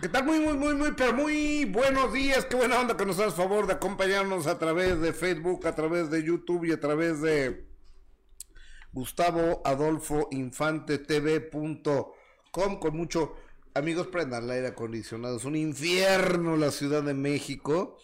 ¿Qué tal? Muy, muy, muy, muy, pero muy buenos días. Qué buena onda que nos das favor de acompañarnos a través de Facebook, a través de YouTube y a través de Gustavo Adolfo Infante TV.com con mucho amigos prendan el aire acondicionado. Es un infierno la Ciudad de México.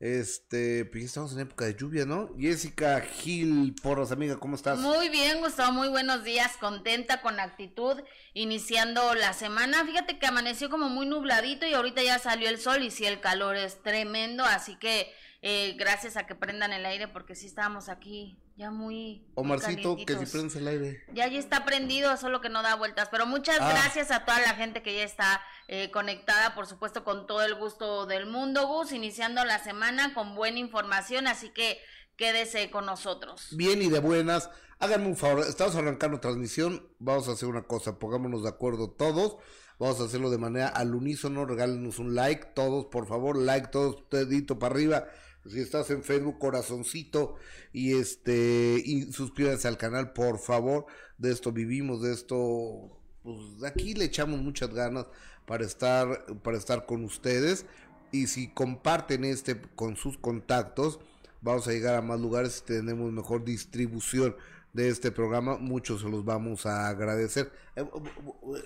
Este, pues estamos en época de lluvia, ¿no? Jessica Gil Porras, amiga, ¿cómo estás? Muy bien, Gustavo, muy buenos días, contenta, con actitud, iniciando la semana. Fíjate que amaneció como muy nubladito y ahorita ya salió el sol y sí, el calor es tremendo, así que eh, gracias a que prendan el aire porque sí estábamos aquí ya muy... Omarcito, que si prendes el aire. Ya, ya está prendido, solo que no da vueltas, pero muchas ah. gracias a toda la gente que ya está eh, conectada, por supuesto, con todo el gusto del mundo, Gus, iniciando la semana con buena información, así que quédese con nosotros. Bien y de buenas. Háganme un favor, estamos arrancando transmisión, vamos a hacer una cosa, pongámonos de acuerdo todos. Vamos a hacerlo de manera al unísono, regálenos un like, todos, por favor, like, todos, dedito para arriba si estás en Facebook, corazoncito y este y suscríbanse al canal, por favor. De esto vivimos, de esto pues aquí le echamos muchas ganas para estar para estar con ustedes y si comparten este con sus contactos, vamos a llegar a más lugares y tenemos mejor distribución de este programa, muchos se los vamos a agradecer. Eh,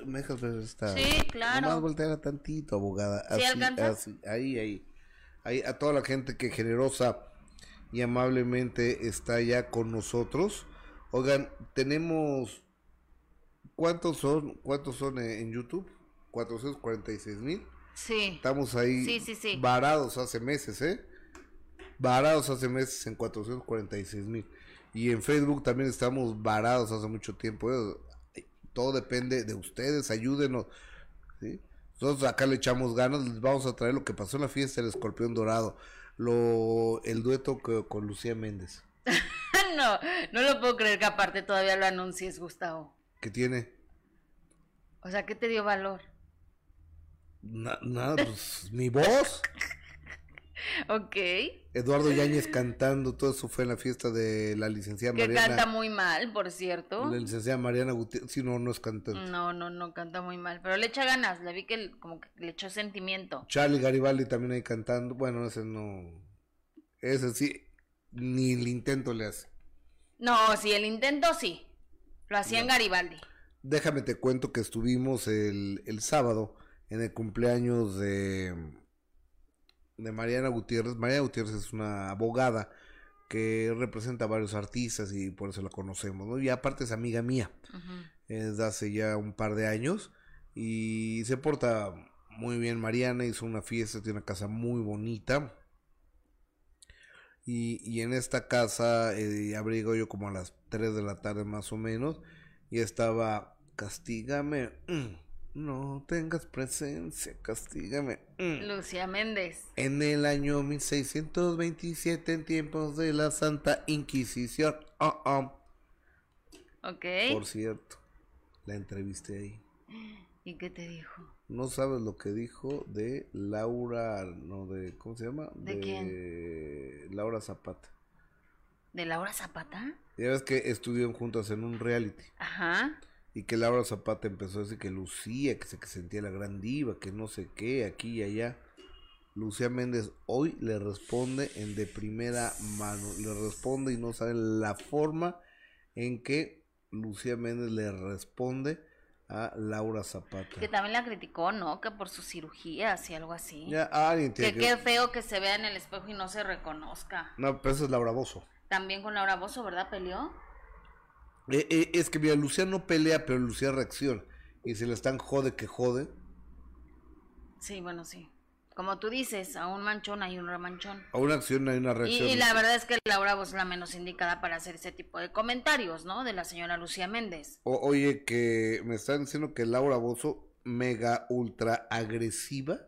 ¿Me dejas ver esta? Sí, claro. Nomás voltear tantito, abogada. así, ahí, ahí a toda la gente que generosa y amablemente está ya con nosotros. Oigan, tenemos ¿cuántos son? ¿Cuántos son en YouTube? 446 mil. Sí. Estamos ahí varados hace meses, ¿eh? Varados hace meses en 446 mil. Y en Facebook también estamos varados hace mucho tiempo. ¿eh? Todo depende de ustedes, ayúdenos. ¿sí? Nosotros acá le echamos ganas, les vamos a traer lo que pasó en la fiesta del escorpión dorado, lo el dueto con Lucía Méndez. no, no lo puedo creer que aparte todavía lo anuncies, Gustavo. ¿Qué tiene? O sea, ¿qué te dio valor? nada, pues mi voz. ok. Eduardo Yáñez cantando, todo eso fue en la fiesta de la licenciada Mariana. Que canta muy mal, por cierto. La licenciada Mariana Gutiérrez, sí, no, no es cantante. No, no, no canta muy mal, pero le echa ganas, le vi que como que le echó sentimiento. Charlie Garibaldi también ahí cantando, bueno, ese no, ese sí, ni el intento le hace. No, sí, el intento sí, lo hacía en Garibaldi. Déjame te cuento que estuvimos el, el sábado en el cumpleaños de de Mariana Gutiérrez. Mariana Gutiérrez es una abogada que representa a varios artistas y por eso la conocemos, ¿no? Y aparte es amiga mía, desde hace ya un par de años y se porta muy bien Mariana, hizo una fiesta, tiene una casa muy bonita. Y, y en esta casa eh, abrigo yo como a las 3 de la tarde más o menos y estaba castígame. Mm, no tengas presencia, castígame. Mm. Lucía Méndez. En el año 1627, en tiempos de la Santa Inquisición. Oh, oh. Ok. Por cierto, la entrevisté ahí. ¿Y qué te dijo? No sabes lo que dijo de Laura, no, de, ¿cómo se llama? ¿De, quién? Laura Zapata. ¿De Laura Zapata? Ya ves que estuvieron juntas en un reality. Ajá y que Laura Zapata empezó a decir que lucía, que se que sentía la gran diva, que no sé qué, aquí y allá. Lucía Méndez hoy le responde en de primera mano, le responde y no sabe la forma en que Lucía Méndez le responde a Laura Zapata. Que también la criticó, ¿no? Que por sus cirugías y algo así. Ya, alguien que, qué feo que se vea en el espejo y no se reconozca. No, pero eso es Laura Bozo. También con Laura Bozo, ¿verdad? Peleó. Eh, eh, es que mira, Lucía no pelea, pero Lucía reacciona. Y se le están jode que jode. Sí, bueno, sí. Como tú dices, a un manchón hay un remanchón. A una acción hay una reacción. Y, la verdad es que Laura vos la menos indicada para hacer ese tipo de comentarios, ¿no? De la señora Lucía Méndez. oye, que me están diciendo que Laura Bozo, mega ultra agresiva,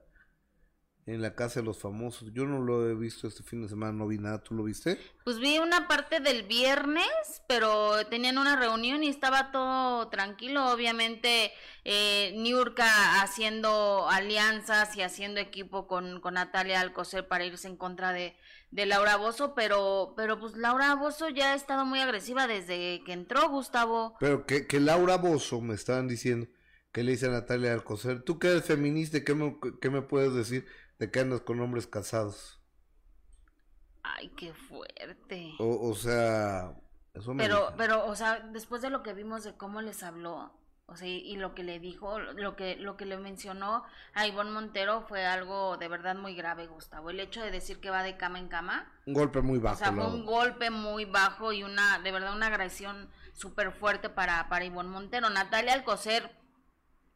en la casa de los famosos. Yo no lo he visto este fin de semana, no vi nada. ¿Tú lo viste? Pues vi una parte del viernes, pero tenían una reunión y estaba todo tranquilo. Obviamente, eh, Niurka haciendo alianzas y haciendo equipo con, con Natalia Alcocer para irse en contra de, de Laura Bozo, pero, pero pues Laura Bozo ya ha estado muy agresiva desde que entró, Gustavo. Pero que, que Laura Bozo me estaban diciendo ¿Qué le dice a Natalia Alcocer? Tú que eres feminista, ¿qué me, qué me puedes decir de que andas con hombres casados? Ay, qué fuerte. O, o sea, eso me Pero, dijo. pero, o sea, después de lo que vimos de cómo les habló, o sea, y, lo que le dijo, lo que, lo que le mencionó a Ivonne Montero fue algo de verdad muy grave, Gustavo. El hecho de decir que va de cama en cama, un golpe muy bajo. o sea, fue un golpe muy bajo y una, de verdad, una agresión súper fuerte para, para Ivonne Montero. Natalia Alcocer,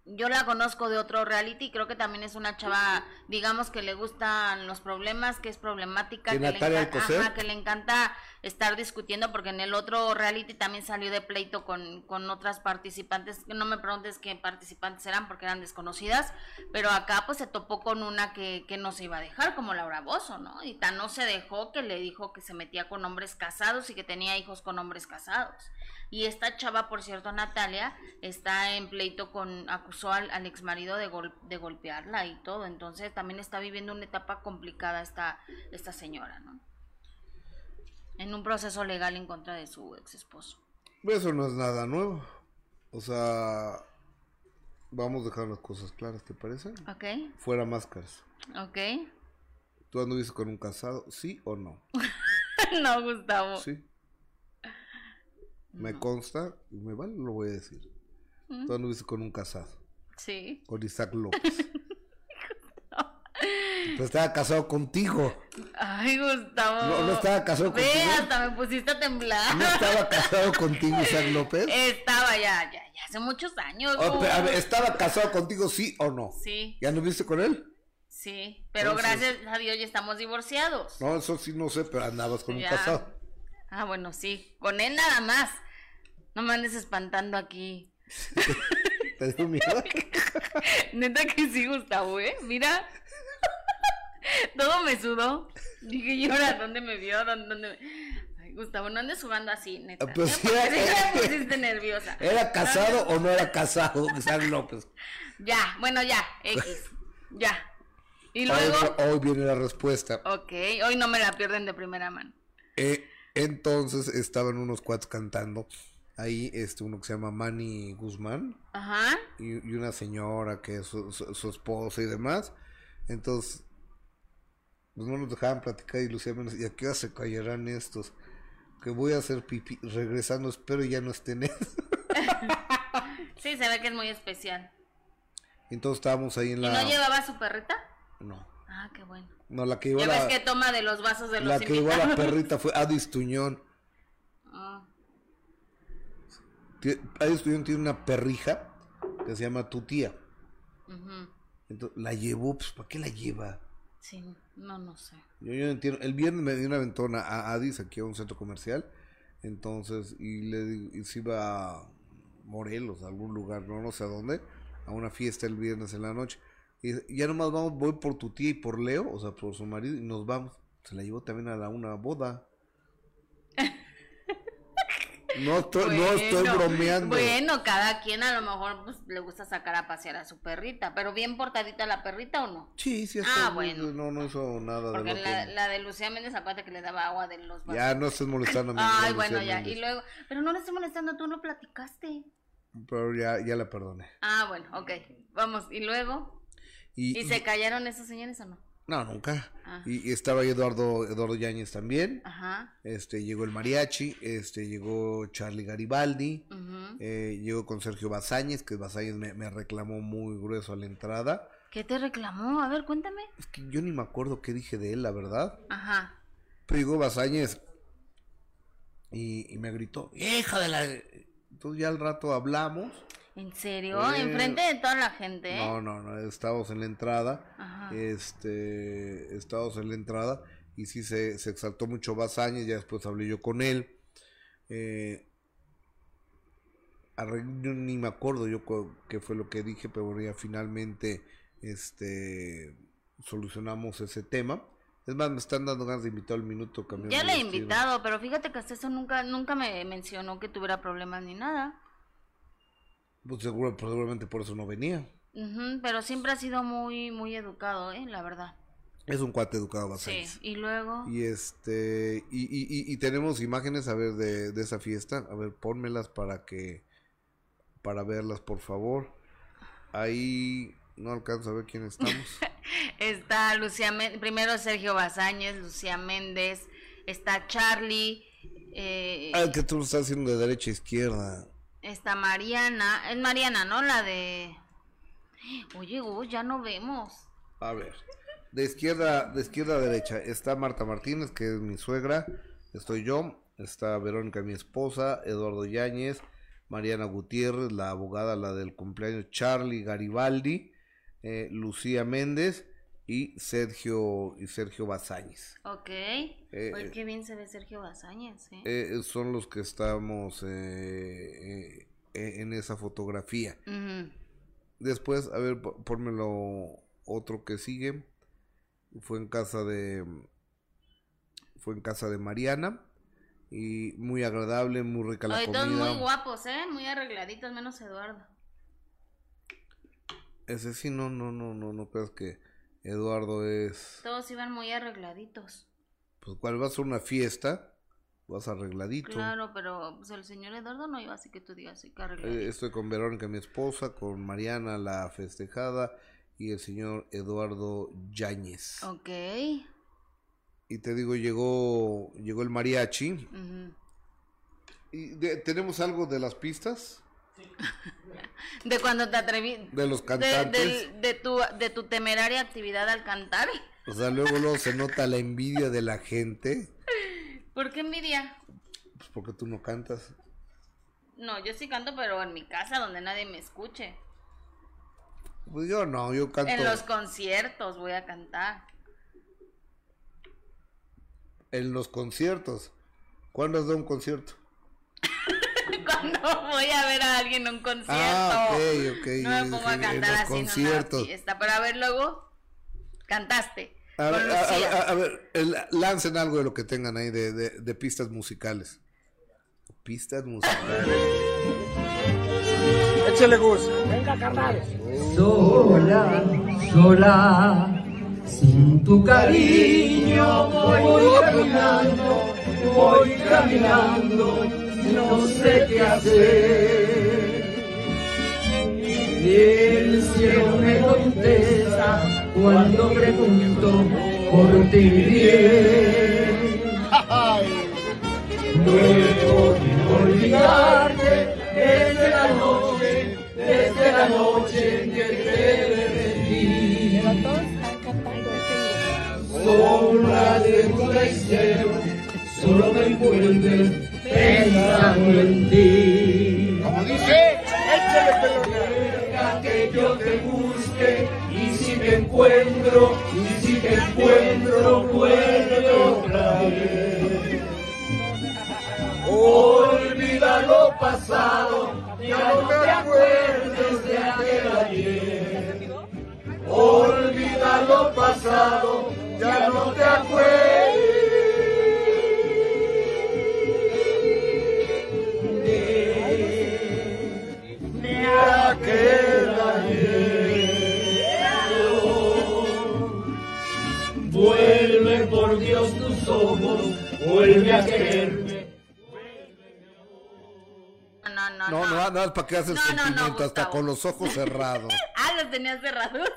yo la conozco de otro reality, creo que también es una chava, digamos que le gustan los problemas, que es problemática, ¿Que le, Natalia enca- Alcocer? ajá, que le encanta estar discutiendo, porque en el otro reality también salió de pleito con, con otras participantes, no me preguntes qué participantes eran porque eran desconocidas, pero acá pues se topó con una que, que no se iba a dejar, como Laura Bozo, ¿no? Y tan no se dejó que le dijo que se metía con hombres casados y que tenía hijos con hombres casados. Y esta chava, por cierto, Natalia, está en pleito con, acusó al, al ex marido de, gol- de golpearla y todo. Entonces también está viviendo una etapa complicada esta, esta señora, ¿no? En un proceso legal en contra de su ex esposo. Eso no es nada nuevo. O sea, vamos a dejar las cosas claras, ¿te parece? ¿Ok? Fuera máscaras. ¿Ok? ¿Tú anduviste con un casado? ¿Sí o no? no, Gustavo. Sí. Me consta, y me vale, lo voy a decir. Mm. Tú anduviste con un casado, Sí. con Isaac López. Pero estaba casado contigo. Ay, Gustavo. No, no estaba casado Ve, contigo. hasta me pusiste a temblar. ¿No estaba casado contigo Isaac López? Estaba ya, ya, ya hace muchos años. Oh, pero, a ver, Gus. ¿Estaba casado contigo, sí o no? Sí, ¿Ya anduviste con él? sí. Pero Entonces- gracias a Dios ya estamos divorciados. No, eso sí no sé, pero andabas con un casado. Ah, bueno, sí. Con él nada más. No me andes espantando aquí. ¿Te dio miedo? Neta que sí, Gustavo, ¿eh? Mira. Todo me sudó. Dije, ¿y ahora dónde me vio? ¿Dónde, me- Ay, Gustavo, no andes jugando así, neta. Ah, pues era- sí me pusiste nerviosa. ¿Era casado o no era casado Isaac López? Ya, bueno, ya, X. Ya. Y Hoy, luego. hoy viene la respuesta. Ok, hoy no me la pierden de primera mano. Eh, entonces estaban unos cuates cantando. Ahí este uno que se llama Manny Guzmán Ajá. y, y una señora que es su, su- su esposa y demás. Entonces, pues no nos dejaban platicar y Lucía menos. ¿Y a qué hora se callarán estos? Que voy a hacer pipí. Regresando, espero ya no estén. Sí, se ve que es muy especial. Entonces estábamos ahí en ¿Y la. no llevaba su perrita? No, Ah, qué bueno. no, la que llevó Ya la, ves que toma de los vasos de los la que llevó a la invitados. perrita fue Adis Tuñón. Ah, Adis Tuñón tiene una perrija que se llama tu tía. Entonces, la llevó, pues, ¿para qué la lleva? Sí, no, no sé. Yo, yo no entiendo. El viernes me dio una ventona a Adis aquí a un centro comercial. Entonces, y le di- y se iba a Morelos, a algún lugar, no, no sé a dónde, a una fiesta el viernes en la noche. Y dice, ya nomás vamos, voy por tu tía y por Leo, o sea, por su marido, y nos vamos. Se la llevó también a la, una boda. No estoy, no estoy Bueno, bromeando. Bueno, cada quien a lo mejor pues, le gusta sacar a pasear a su perrita, pero bien portadita la perrita o no. Sí, sí, Ah, está bueno. No, no hizo nada de Porque lo la, que- la de Lucía Méndez, acuérdate que le daba agua de los vasos. Ya no estés molestando a mi Ay, Lucía bueno, ya. Méndez. Y luego, pero no le estoy molestando, tú no platicaste. Pero ya, ya la perdoné. Ah, bueno, ok. Vamos, y luego. Y, ¿Y se callaron esos señores o no? No, nunca. Ah. Y, y estaba Eduardo, Eduardo Yáñez también. Ajá. Este, llegó el mariachi, este, llegó Charlie Garibaldi, eh, llegó con Sergio Bazáñez, que Bazáñez me, me reclamó muy grueso a la entrada. ¿Qué te reclamó? A ver, cuéntame. Es que yo ni me acuerdo qué dije de él, la verdad. Ajá. Pero llegó Bazáñez y, y me gritó, hija de la... Entonces ya al rato hablamos. ¿En serio? Eh, Enfrente de toda la gente. No, no, no, estábamos en la entrada. Ajá. Este, estábamos en la entrada y sí se, se exaltó mucho Bazáñez, ya después hablé yo con él. Eh, yo ni me acuerdo yo qué fue lo que dije, pero bueno, ya finalmente este, solucionamos ese tema. Es más, me están dando ganas de invitar al minuto. Ya le he invitado, pero fíjate que hasta eso nunca, nunca me mencionó que tuviera problemas ni nada. Pues seguro, probablemente por eso no venía. Ujú, pero siempre ha sido muy, muy educado, ¿eh? La verdad. Es un cuate educado Sí. Bazáñez. Y luego. Y este, y, y, y, y tenemos imágenes, a ver, de, de esa fiesta. A ver, pónmelas para que, para verlas, por favor. Ahí no alcanzo a ver quién estamos. está Lucía Méndez, primero Sergio Bazáñez, Lucía Méndez, está Charlie. Eh, ah, que tú lo estás haciendo de derecha a izquierda. Está Mariana, es Mariana, ¿no? La de... Oye, ya no vemos. A ver, de izquierda, de izquierda a derecha está Marta Martínez, que es mi suegra, estoy yo, está Verónica, mi esposa, Eduardo Yáñez, Mariana Gutiérrez, la abogada, la del cumpleaños, Charlie Garibaldi, eh, Lucía Méndez y Sergio y Sergio Bazáñez. Ok. Eh, qué bien se ve Sergio Bazáñez. ¿eh? eh son los que estamos en esa fotografía. Después, a ver, lo otro que sigue. Fue en casa de fue en casa de Mariana y muy agradable, muy rica la comida. Todos muy guapos, ¿eh? Muy arregladitos, menos Eduardo. Ese sí, no, no, no, no, no creas que Eduardo es... Todos iban muy arregladitos. Pues cuál vas a una fiesta, vas arregladito. Claro, pero pues, el señor Eduardo no iba así que tú digas, así que arregladito. Eh, estoy con Verónica, mi esposa, con Mariana, la festejada, y el señor Eduardo Yáñez. Ok. Y te digo, llegó, llegó el mariachi. ¿Y tenemos algo de las pistas? de cuando te atreví. De los cantantes. De, tu, de tu temeraria actividad al cantar. O sea, luego, luego se nota la envidia de la gente. ¿Por qué envidia? Pues porque tú no cantas. No, yo sí canto, pero en mi casa donde nadie me escuche. Pues yo no, yo canto. En los conciertos voy a cantar en los conciertos. ¿Cuándo has dado un concierto? Cuando voy a ver a alguien en un concierto. Ah, ok, ok. No me pongo a cantar así conciertos. en una fiesta. Pero a ver, luego, cantaste. A ver, a, ver lancen algo de lo que tengan ahí de, de, de pistas musicales. Pistas musicales. Échale gusto. Venga, carnal. Sola, sola sin tu cariño voy caminando, voy caminando, no sé qué hacer. Y el cielo me contesta cuando pregunto por ti bien. Luego de olvidarte desde la noche, desde la noche en que te sombra de tu deseo, solo me encuentro pensando en ti. Como dice, Deja que yo te busque y si te encuentro, y si te encuentro, vuelve otra vez. Olvida lo pasado, ya no te acuerdes de aquel ayer. Olvida lo pasado, ya no te acuerdes vuelve a quererme. No, no, no. No, no, no, para que haces no, sentimiento, hasta con los ojos cerrados. ah, los tenías cerrados.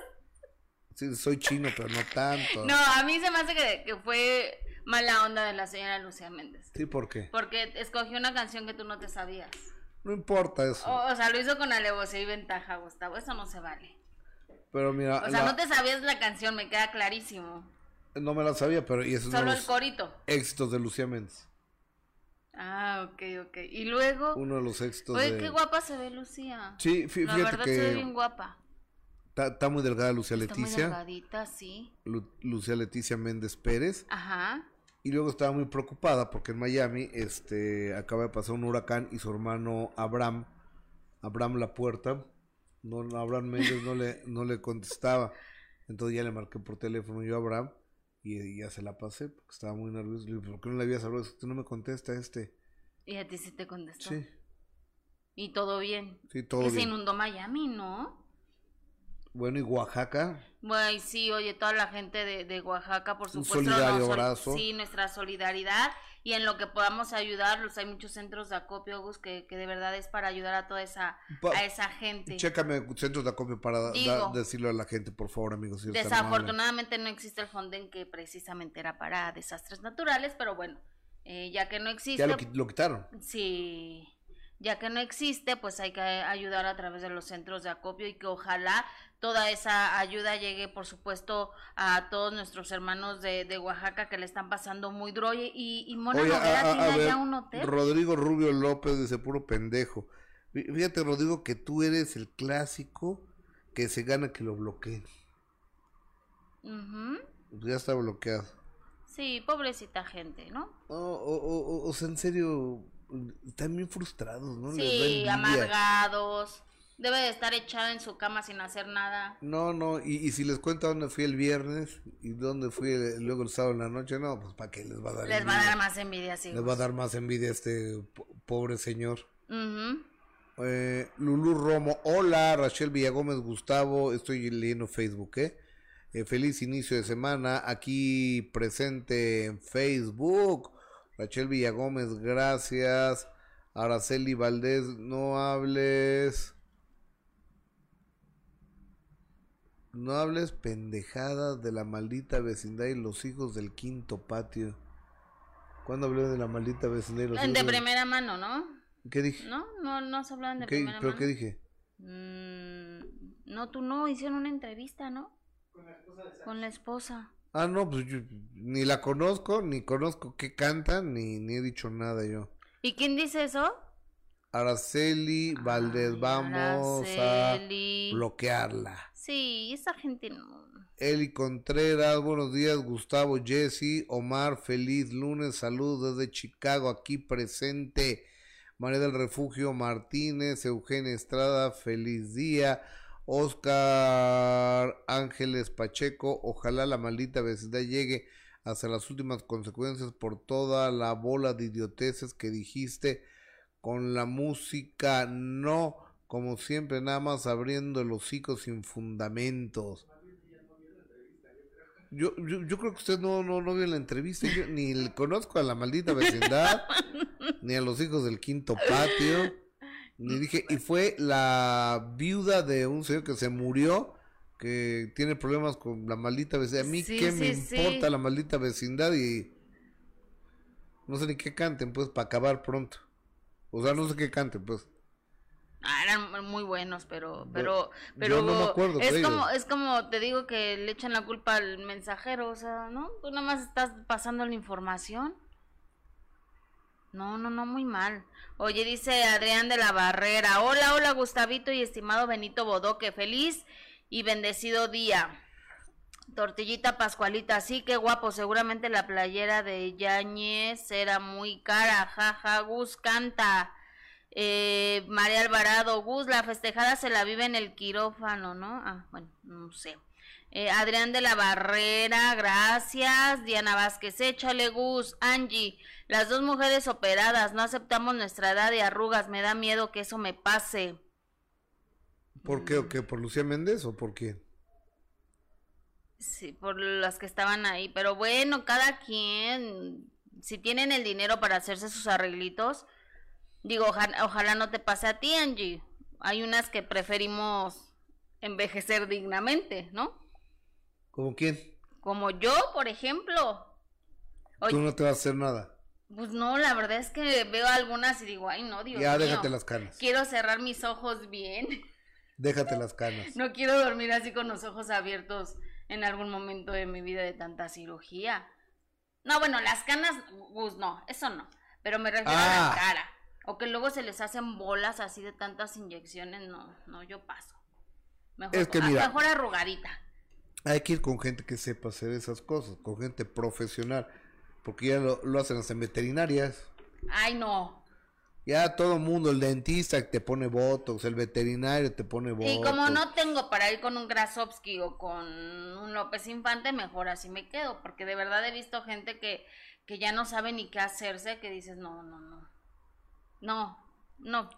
Sí, soy chino, pero no tanto. No, a mí se me hace que, fue mala onda de la señora Lucía Méndez. Sí, ¿por qué? Porque escogió una canción que tú no te sabías. No importa eso. O, sea, lo hizo con alevosía y ventaja, Gustavo. Eso no se vale. Pero mira. O sea, no te sabías la canción, me queda clarísimo. No me la sabía, pero. Y eso Solo el corito. Éxitos de Lucía Méndez. Ah, ok, ok. Y luego. Uno de los éxitos. Oye, qué guapa se ve Lucía. Sí, fíjate la verdad se ve bien guapa. Está, muy delgada Lucía Leticia. Muy delgadita, sí. Lucía Leticia Méndez Pérez. Ajá. Y luego estaba muy preocupada porque en Miami este, acaba de pasar un huracán y su hermano Abraham, Abraham La Puerta, no, Abraham Méndez no le, no le contestaba. Entonces ya le marqué por teléfono yo a Abraham y, ya se la pasé porque estaba muy nervioso. Le dije, ¿por qué no le habías hablado? Tú no me contesta este. ¿Y a ti sí te contestó? Sí. ¿Y todo bien? Sí, todo bien. se inundó Miami, ¿no? Bueno, ¿y Oaxaca? Bueno, sí, oye, toda la gente de, de Oaxaca, por supuesto. Un solidario abrazo. Sí, nuestra solidaridad. Y en lo que podamos ayudarlos. Hay muchos centros de acopio, Gus, que, que de verdad es para ayudar a toda esa, Pa- a esa gente. Chécame centros de acopio para Digo. decirle a la gente, por favor, amigos. si. Desafortunadamente no existe el Fonden que precisamente era para desastres naturales, pero bueno, eh, ya que no existe, Ya lo quitaron. sí, ya que no existe, pues hay que ayudar a través de los centros de acopio y que ojalá toda esa ayuda llegue, por supuesto, a todos nuestros hermanos de, de Oaxaca que le están pasando muy duro. Y, y, Mona Oye, Noguera a- a- tiene a ver, allá un hotel. Rodrigo Rubio López dice puro pendejo. Fí- Fíjate, Rodrigo, que tú eres el clásico que se gana que lo bloqueen. Ya está bloqueado. Sí, pobrecita gente, ¿no? O, o- o- o sea, en serio, están bien frustrados, ¿no? Sí, amargados. Debe de estar echada en su cama sin hacer nada. No, no, y, y si les cuento dónde fui el viernes y dónde fui el- luego el sábado en la noche, no, pues para qué les va a dar Les va a dar más envidia, sí. Les va a dar más envidia a este po- pobre señor. Eh, Lulú Romo, hola, Rachel Villagómez Gustavo, estoy leyendo Facebook, ¿eh? Eh, feliz inicio de semana, aquí presente en Facebook. Rachel Villagómez, gracias. Araceli Valdés, no hables. No hables pendejadas de la maldita vecindad y los hijos del quinto patio. ¿Cuándo hablé de la maldita vecindad y los hijos De del- primera mano, ¿no? ¿Qué dije? ¿No? No, no se hablan de ¿Qué- primera ¿Pero mano. qué dije? Mm, no, tú no, hicieron una entrevista, ¿no? Con la esposa. Ah, no, pues yo ni la conozco, ni conozco qué canta, ni, ni he dicho nada yo. ¿Y quién dice eso? Araceli Valdés, Ay, vamos Araceli. a bloquearla. Sí, esa gente. Eli Contreras, buenos días, Gustavo, Jesse, Omar, feliz lunes, saludos desde Chicago, aquí presente. María del Refugio Martínez, Eugenia Estrada, feliz día. Oscar Ángeles Pacheco, ojalá la maldita vecindad llegue hasta las últimas consecuencias por toda la bola de idioteces que dijiste con la música, no, como siempre, nada más abriendo el hocico sin fundamentos. Yo, yo, yo creo que usted no, no, no vio la entrevista, yo ni le conozco a la maldita vecindad, ni a los hijos del quinto patio, ni dije, y fue la viuda de un señor que se murió, que tiene problemas con la maldita vecindad. A mí Sí, qué me sí. importa la maldita vecindad y no sé ni qué canten, pues, para acabar pronto. O sea, no sé qué canten, pues. Ah, eran muy buenos, pero, pero, pero no me acuerdo es como, ellos. es como te digo que le echan la culpa al mensajero, o sea, ¿no? Tú nada más estás pasando la información. No, no, no, muy mal. Oye, dice Adrián de la Barrera, hola, hola Gustavito y estimado Benito Bodoque, feliz y bendecido día. Tortillita Pascualita, sí, qué guapo, seguramente la playera de Yañez era muy cara, jaja, Gus canta. Eh, María Alvarado, Gus, la festejada se la vive en el quirófano, ¿no? Ah, bueno, no sé. Eh, Adrián de la Barrera, gracias. Diana Vázquez, échale Gus. Angie, las dos mujeres operadas, no aceptamos nuestra edad de arrugas, me da miedo que eso me pase. ¿Por qué o qué? ¿Por Lucía Méndez o por quién? Sí, por las que estaban ahí, pero bueno, cada quien, si tienen el dinero para hacerse sus arreglitos, digo, oja- ojalá no te pase a ti, Angie. Hay unas que preferimos envejecer dignamente, ¿no? ¿Cómo quién? Como yo, por ejemplo. Oye, Tú no te vas a hacer nada. pues no, la verdad es que veo algunas y digo, ay, no, Dios ya mío. déjate las canas. Quiero cerrar mis ojos bien. Déjate las canas. No quiero dormir así con los ojos abiertos en algún momento de mi vida de tanta cirugía. No, bueno, las canas, Gus, no, eso no. Pero me refiero a Ah. la cara. O que luego se les hacen bolas así de tantas inyecciones, no, no, yo paso. Mejor, Es que mira. mejor arrugadita. Hay que ir con gente que sepa hacer esas cosas, con gente profesional. Porque ya lo, lo hacen en veterinarias. Ay, no. Ya todo mundo, el dentista te pone botox, el veterinario te pone botox. Y como no tengo para ir con un Grasovsky o con un López Infante, mejor así me quedo. Porque de verdad he visto gente que, que ya no sabe ni qué hacerse, que dices, no, no, no. No, no.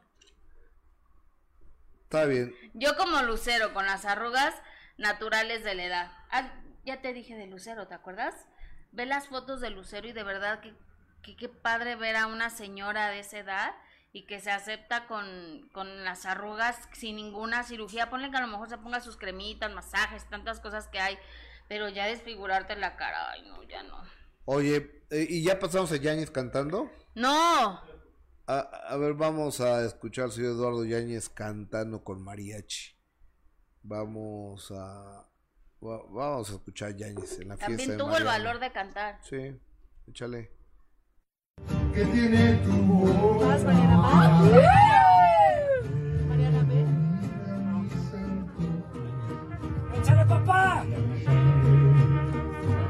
Está bien. Yo como Lucero, con las arrugas naturales de la edad. Ah, ya te dije de Lucero, ¿te acuerdas? Ve las fotos de Lucero y de verdad que que qué padre ver a una señora de esa edad y que se acepta con, con las arrugas sin ninguna cirugía. Ponle que a lo mejor se ponga sus cremitas, masajes, tantas cosas que hay, pero ya desfigurarte la cara, ay no, ya no. Oye, eh, ¿y ya pasamos a Yáñez cantando? No, A, a ver, vamos a escuchar al señor Eduardo Yáñez cantando con mariachi. Vamos a... va- Vamos a escuchar a Yáñez en la fiesta también de tuvo el Mariana. valor de cantar. Sí, échale. que tiene tu voz. ¡Échale, papá!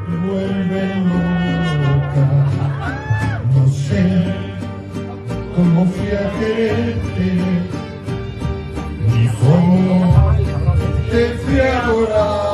Me vuelve loca. Cómo fui a quererte, ni cómo te fui a adorar.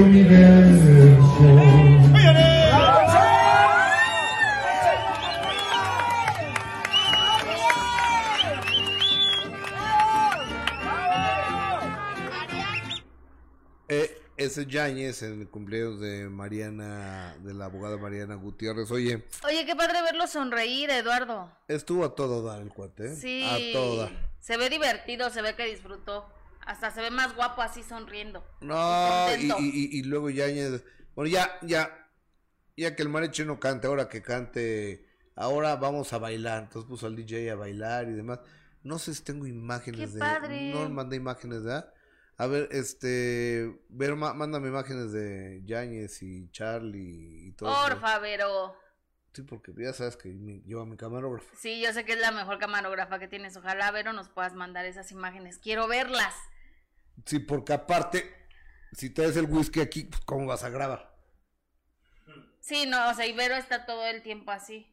Del universo. Eh, ese Yáñez en el cumpleaños de Mariana, de la abogada Mariana Gutiérrez. Oye, Oye, qué padre verlo sonreír, Eduardo. estuvo a todo dar el cuate, ¿eh? Sí. A todo dar. Se ve divertido, se ve que disfrutó. Hasta se ve más guapo así sonriendo. No, y, y, y- y luego Yáñez. Bueno, ya, ya, ya que el mariachi no cante, ahora que cante, ahora vamos a bailar. Entonces puso al DJ a bailar y demás. No sé si tengo imágenes ¡Qué de. padre! No mandé imágenes, ¿verdad? A ver, este. Ver, mándame imágenes de Yáñez y Charlie y todo. eso. Porfa, Vero. Sí, porque ya sabes que mi- llevo a mi camarógrafo. Sí, yo sé que es la mejor camarógrafa que tienes. Ojalá, Vero, nos puedas mandar esas imágenes. Quiero verlas. Sí, porque aparte, si traes el whisky aquí, pues, ¿cómo vas a grabar? Sí, no, o sea, y Vero está todo el tiempo así.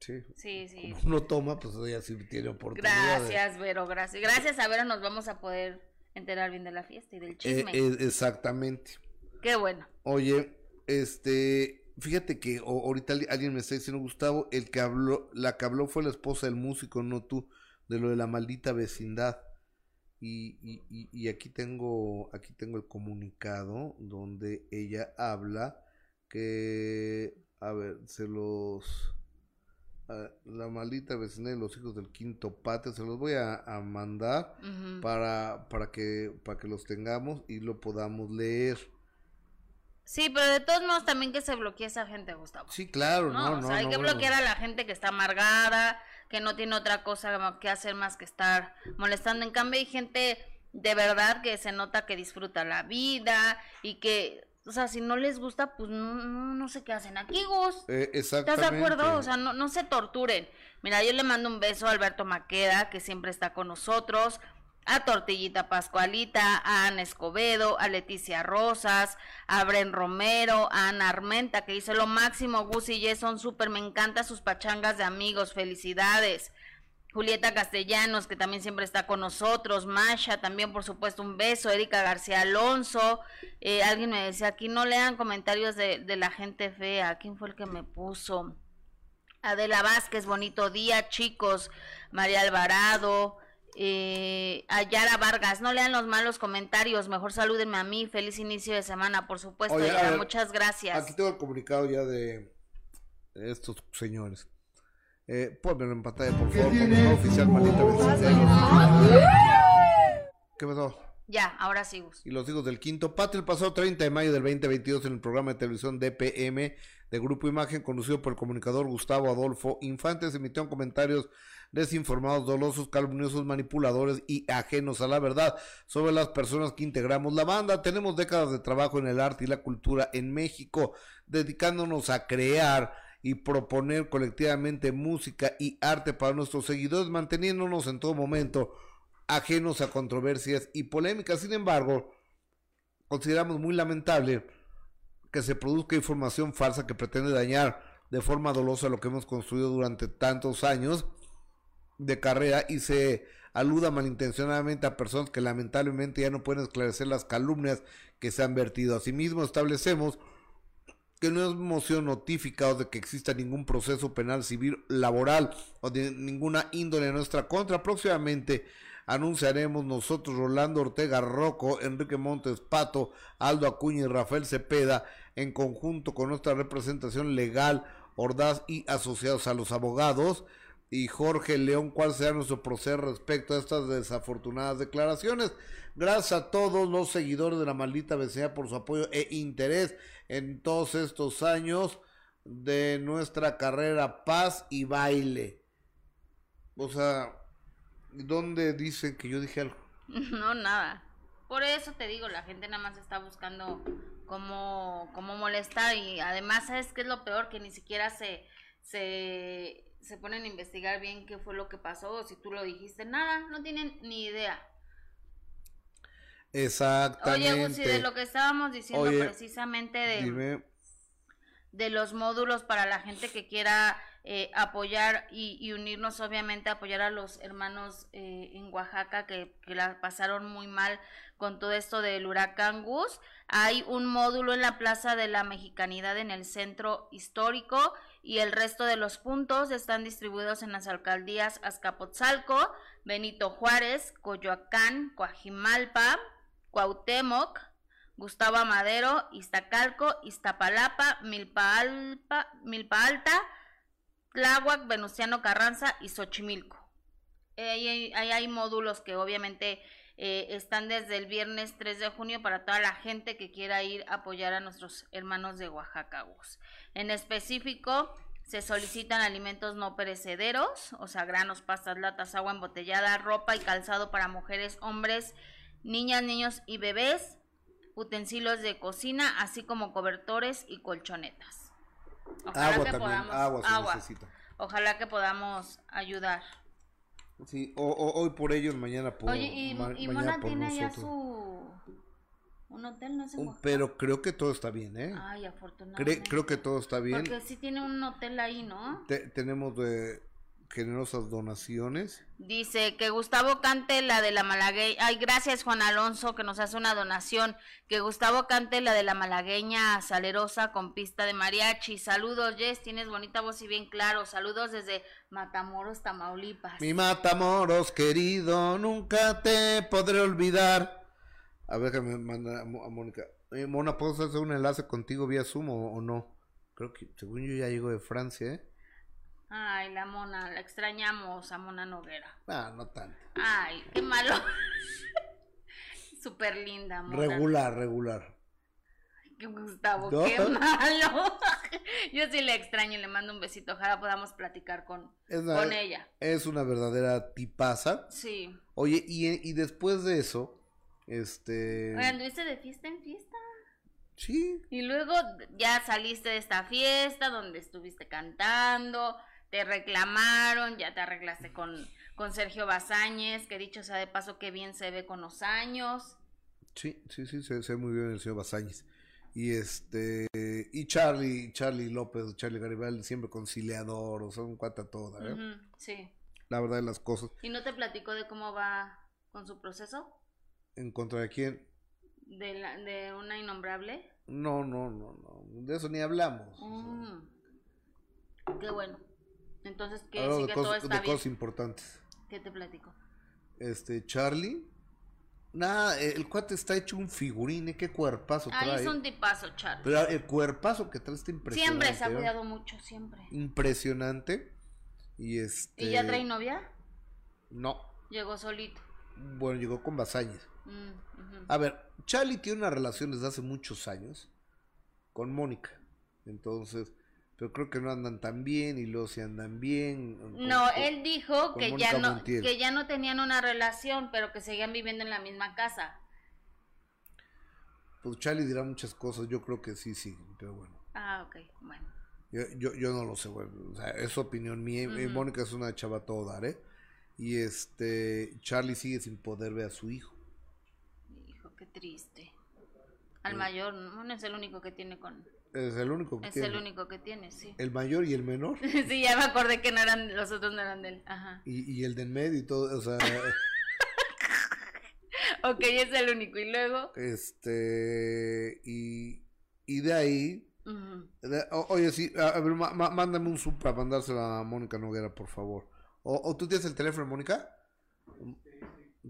Sí. Sí, sí. Como uno toma, pues ella sí tiene oportunidad. de- Gracias, Vero, gracias. Gracias a Vero nos vamos a poder enterar bien de la fiesta y del Eh, chisme. eh, exactamente. Qué bueno. Oye, este, fíjate que o- ahorita alguien me está diciendo, Gustavo, el que habló, la que habló fue la esposa del músico, no tú, de lo de la maldita vecindad. Y, y, y, aquí tengo, aquí tengo el comunicado donde ella habla que, a ver, se los, a- la maldita vecindad de los hijos del quinto patio, se los voy a, a mandar para, para que, para que los tengamos y lo podamos leer. Sí, pero de todos modos también que se bloquee esa gente, Gustavo. Sí, claro, No, no, o no, sea, hay no, que bueno. bloquear a la gente que está amargada, que no tiene otra cosa que hacer más que estar molestando. En cambio, hay gente de verdad que se nota que disfruta la vida y que, o sea, si no les gusta, pues no, no, no sé qué hacen aquí, Gus. Eh, ¿Estás exactamente. de acuerdo? O sea, no, no se torturen. Mira, yo le mando un beso a Alberto Maqueda, que siempre está con nosotros, a Tortillita Pascualita, a Ana Escobedo, a Leticia Rosas, a Bren Romero, a Ana Armenta, que dice lo máximo, Gus y Jess son súper, me encantan sus pachangas de amigos, felicidades. Julieta Castellanos, que también siempre está con nosotros, Masha, también por supuesto un beso, Erika García Alonso, eh, alguien me decía, aquí no lean comentarios de, de la gente fea, ¿quién fue el que me puso? Adela Vázquez, bonito día, chicos, María Alvarado, eh, Ayara Vargas, no lean los malos comentarios, mejor salúdenme a mí, feliz inicio de semana, por supuesto, Oye, a ver, muchas gracias. Aquí tengo el comunicado ya de estos señores. Eh, pónmelo en pantalla, por favor, comunicado oficial, maldita. ¿Qué pasó? Ya, ahora sí, y los hijos del quinto patio el pasado 30 de mayo del 2022 en el programa de televisión DPM de Grupo Imagen conducido por el comunicador Gustavo Adolfo Infantes emitieron comentarios desinformados, dolosos, calumniosos, manipuladores y ajenos a la verdad sobre las personas que integramos la banda. Tenemos décadas de trabajo en el arte y la cultura en México, dedicándonos a crear y proponer colectivamente música y arte para nuestros seguidores, manteniéndonos en todo momento ajenos a controversias y polémicas. Sin embargo, consideramos muy lamentable que se produzca información falsa que pretende dañar de forma dolosa lo que hemos construido durante tantos años de carrera y se aluda malintencionadamente a personas que lamentablemente ya no pueden esclarecer las calumnias que se han vertido. Asimismo, establecemos que no hemos sido notificados de que exista ningún proceso penal civil laboral o de ninguna índole en nuestra contra. Próximamente anunciaremos nosotros, Rolando Ortega Rocco, Enrique Montes Pato, Aldo Acuña y Rafael Cepeda, en conjunto con nuestra representación legal, Ordaz y asociados a los abogados, y Jorge León, cuál será nuestro proceder respecto a estas desafortunadas declaraciones. Gracias a todos los seguidores de la maldita vecindad por su apoyo e interés en todos estos años de nuestra carrera paz y baile. O sea, ¿dónde dicen que yo dije algo? No, nada. Por eso te digo, la gente nada más está buscando cómo, cómo molestar y además, ¿sabes qué es lo peor? Que ni siquiera se, se, se ponen a investigar bien qué fue lo que pasó o si tú lo dijiste. Nada, no tienen ni idea. Exactamente. Oye, Gusi, de lo que estábamos diciendo Oye, precisamente de, Dime, de los módulos para la gente que quiera eh, apoyar y, y unirnos, obviamente, apoyar a los hermanos eh, en Oaxaca que, que la pasaron muy mal con todo esto del huracán Gus. Hay un módulo en la Plaza de la Mexicanidad en el centro histórico y el resto de los puntos están distribuidos en las alcaldías Azcapotzalco, Benito Juárez, Coyoacán, Coajimalpa, Cuauhtémoc, Gustavo Amadero, Iztacalco, Iztapalapa, Milpa, Alta, Tláhuac, Venustiano Carranza y Xochimilco. Eh, Ahí hay, ahí hay módulos que obviamente eh, están desde el viernes 3 de junio para toda la gente que quiera ir a apoyar a nuestros hermanos de Oaxaca. En específico, se solicitan alimentos no perecederos, o sea, granos, pastas, latas, agua embotellada, ropa y calzado para mujeres, hombres, niñas, niños y bebés, utensilios de cocina, así como cobertores y colchonetas. Ojalá agua que también, podamos- agua se agua. necesita. Ojalá que podamos ayudar. Sí, o- o- hoy por ellos, mañana por Oye, y, ma- y mañana Mona por tiene ya su... Un hotel, ¿no es en Oaxaca? pero creo que todo está bien, ¿eh? Ay, afortunadamente. Cre- creo que todo está bien. Porque sí tiene un hotel ahí, ¿no? Te- tenemos de generosas donaciones. Dice que Gustavo cante la de la malagueña. Ay, gracias Juan Alonso que nos hace una donación. Que Gustavo cante la de la malagueña salerosa con pista de mariachi. Saludos, Jess, tienes bonita voz y bien claro. Saludos desde Matamoros, Tamaulipas. Mi Matamoros querido, nunca te podré olvidar. A ver que me manda a Mónica. Eh, Mona, ¿puedo hacer un enlace contigo vía Zoom o, o no? Creo que, según yo, ya llego de Francia, ¿eh? Ay, la mona, la extrañamos a Mona Noguera. Ah, no tanto. Ay, qué malo. Súper linda, Mona. Regular, regular. Qué Gustavo, ¿No? qué malo. Yo sí le extraño y le mando un besito. Ojalá podamos platicar con, una, con ella. es una verdadera tipaza. Sí. Oye, y, y después de eso, este... Oye, anduviste de fiesta en fiesta. Sí, Y luego ya saliste de esta fiesta donde estuviste cantando, te reclamaron, ya te arreglaste con, con Sergio Bazáñez, que dicho sea de paso que bien se ve con los años. sí, sí, sí, se, ve muy bien el señor Basáñez. Y este, y Charlie, Charlie López, Charlie Garibaldi, siempre conciliador, o sea, un cuata toda, ¿eh? Sí. La verdad de las cosas. ¿Y no te platicó de cómo va con su proceso? ¿En contra de quién? ¿De, la, de una innombrable? No, no, no, no, de eso ni hablamos. Mm. Qué bueno. Entonces, que Hablamos sí de, que cosas, todo de está bien. cosas importantes. ¿Qué te platico? Este, Charlie, nada, eh, el cuate está hecho un figurín, ¿eh? qué cuerpazo Ahí trae. es un tipazo, Charlie. Pero el cuerpazo que trae está impresionante. Siempre se ha ¿eh? cuidado mucho, siempre. Impresionante. Y este. ¿Y ya trae novia? No. Llegó solito. Bueno, llegó con Basáñez. Mm. A ver, Charlie tiene una relación desde hace muchos años con Mónica. Entonces, pero creo que no andan tan bien y luego si andan bien. con- No, con- él dijo que Mónica ya no Montiel. que ya no tenían una relación, pero que seguían viviendo en la misma casa. Pues Charlie dirá muchas cosas, yo creo que sí, sí, pero bueno. Ah, ok, bueno. Yo, yo, yo no lo sé, bueno, o sea, es opinión mía. eh. Mónica es una chava todo dar, ¿eh? Y este, Charlie sigue sin poder ver a su hijo. Hijo, qué triste. Al mayor, no es el único que tiene con Es el único que es tiene. el único que tiene, sí. El mayor y el menor. sí, ya me acordé que no eran los otros no eran de él. Ajá. Y, y el del medio y todo, o sea, Ok, es el único y luego este, y, y de ahí, ujú. de- o- oye, sí, a, a ver, ma- ma- mándame un sub para mandárselo a Mónica Noguera, por favor. O, o tú tienes el teléfono, Mónica?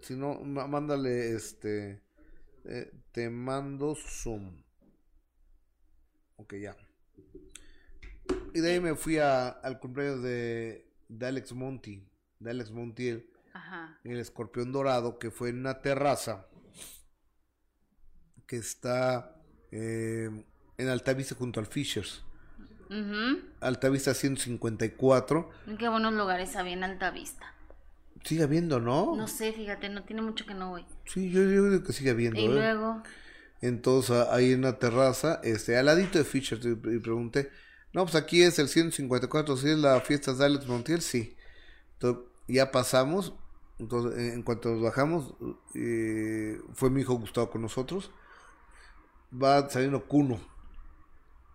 Si no, mándale, este, eh, te mando Zoom. Ok, ya. Y de ahí me fui a, al cumpleaños de, de Alex Monti, de Alex Montiel. Ajá. el escorpión dorado que fue en una terraza que está eh, en Altavista junto al Fishers. Ujú. Altavista 154. Qué buenos lugares había en Alta Vista. Sigue habiendo, ¿no? No sé, fíjate, no tiene mucho que no voy. Sí, yo, digo que sigue habiendo. Y ¿eh? Entonces ahí en la terraza, este, al ladito de Fishers, y, pregunté, no, pues aquí es el 154, ¿sí es la fiesta de Alex Montiel? Sí. Entonces, ya pasamos, entonces en cuanto nos bajamos, eh, fue mi hijo Gustavo con nosotros. Va saliendo Cuno,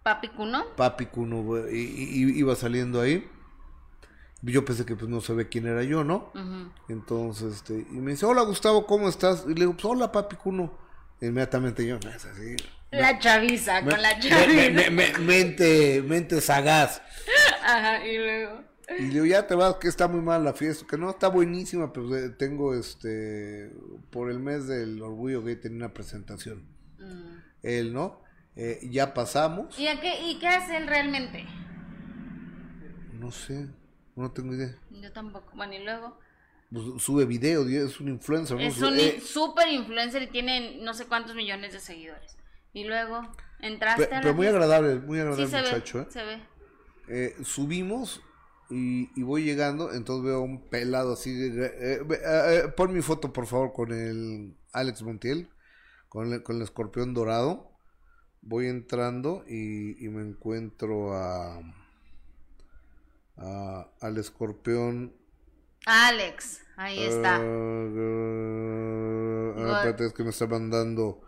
Papi Cuno. papi Cuno, y, iba saliendo ahí. Yo pensé que pues no sabía quién era yo, ¿no? Entonces, este, y me dice, hola Gustavo, ¿cómo estás? Y le digo, pues hola papi Cuno. Inmediatamente yo, "No, es así. La chaviza, Me- con la chaviza. me- me- mente, mente sagaz. Ajá, y luego. Y le digo, ya te vas, que está muy mal la fiesta. Que no, está buenísima, pero eh, tengo este, por el mes del orgullo gay tenía una presentación. Mm. Él, ¿no? Eh, ya pasamos. ¿Y, a qué, ¿Y qué hace él realmente? No sé, no tengo idea. Yo tampoco. Bueno, y luego. Pues, sube video, es un influencer, ¿no? Es un eh, super influencer y tiene no sé cuántos millones de seguidores. Y luego, entraste pe- a la pero muy agradable, muy agradable muchacho, ve, ¿eh? se ve. Eh, subimos y, y voy llegando, entonces veo un pelado así. de- eh, pon mi foto, por favor, con el Alex Montiel, con el, con el escorpión dorado. Voy entrando y, y me encuentro a, a- al escorpión. Alex, ahí está. Espérate, es que me está mandando.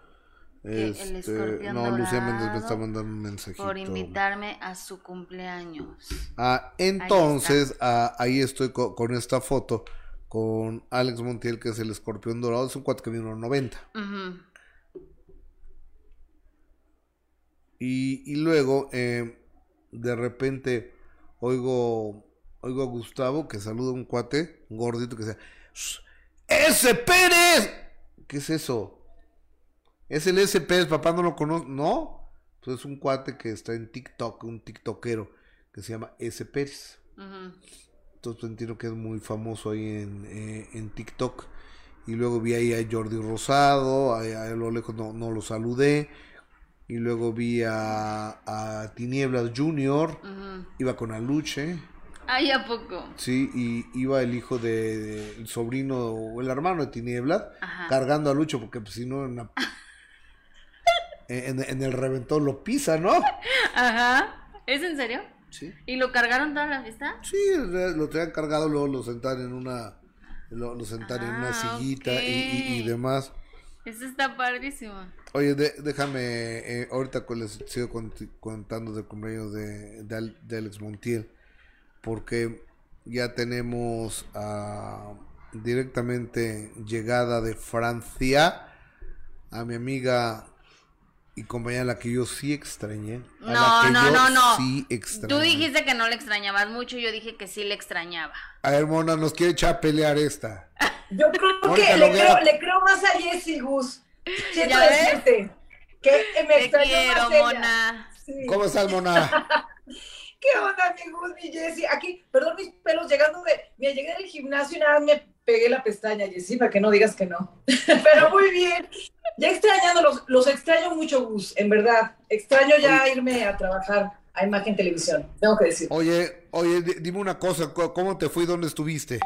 Este, no, Lucía Méndez me está mandando un mensajito. por invitarme a su cumpleaños. Ah, entonces, ah, ahí estoy co- con, esta foto con Alex Montiel, que es el escorpión dorado, es un cuate que mide 90. Ujú. Y, y luego, eh, de repente, oigo, oigo a Gustavo que saluda a un cuate, un gordito, que "Shh, ¡Ese Pérez! ¿Qué es eso? Es el S Pérez, papá no lo conoce. No, pues es un cuate que está en TikTok, un tiktokero, que se llama S Pérez. Ujú. Entonces pues, entiendo que es muy famoso ahí en, eh, en TikTok. Y luego vi ahí a Jordi Rosado, ahí a, lo lejos no, no lo saludé. Y luego vi a, a Tinieblas Junior, iba con Aluche, Ay, ¿a poco? sí, y iba el hijo de, de- el sobrino o el hermano de Tinieblas, Ajá. cargando a Lucho, porque pues, si no en, la- en, en el reventón lo pisa, ¿no? Ajá. ¿Es en serio? Sí. ¿Y lo cargaron toda la fiesta? Sí, lo traían cargado, luego lo sentaron en una, lo, lo sentaron en una Ah, sillita y, y- demás. Eso está padrísimo. Oye, de- déjame, eh, ahorita les sigo contando del cumpleaños de, de, de Alex Montiel, porque ya tenemos ah, directamente llegada de Francia a mi amiga y compañera a la que yo sí extrañé. A la No, que no, yo no, no. Sí extrañé. Tú dijiste que no le extrañabas mucho, yo dije que sí le extrañaba. A ver, Mona, nos quiere echar a pelear esta. Yo creo Mónica que le creo, le creo más a Jessy Gus. Siento ¿Ya ves? decirte que me Te extrañó quiero, más ella. mona. Sí. ¿Cómo estás, Mona? ¿Qué onda, mi Gus, mi Jessy? Aquí, perdón mis pelos, llegando de. Me llegué del gimnasio y nada, me pegué la pestaña, Jessy, para que no digas que no. Pero muy bien. Ya extrañándolos, los extraño mucho, Gus, en verdad. Extraño ya irme a trabajar a imagen televisión, tengo que decir. Oye, oye, di- dime una cosa, ¿cómo- ¿cómo te fue y dónde estuviste?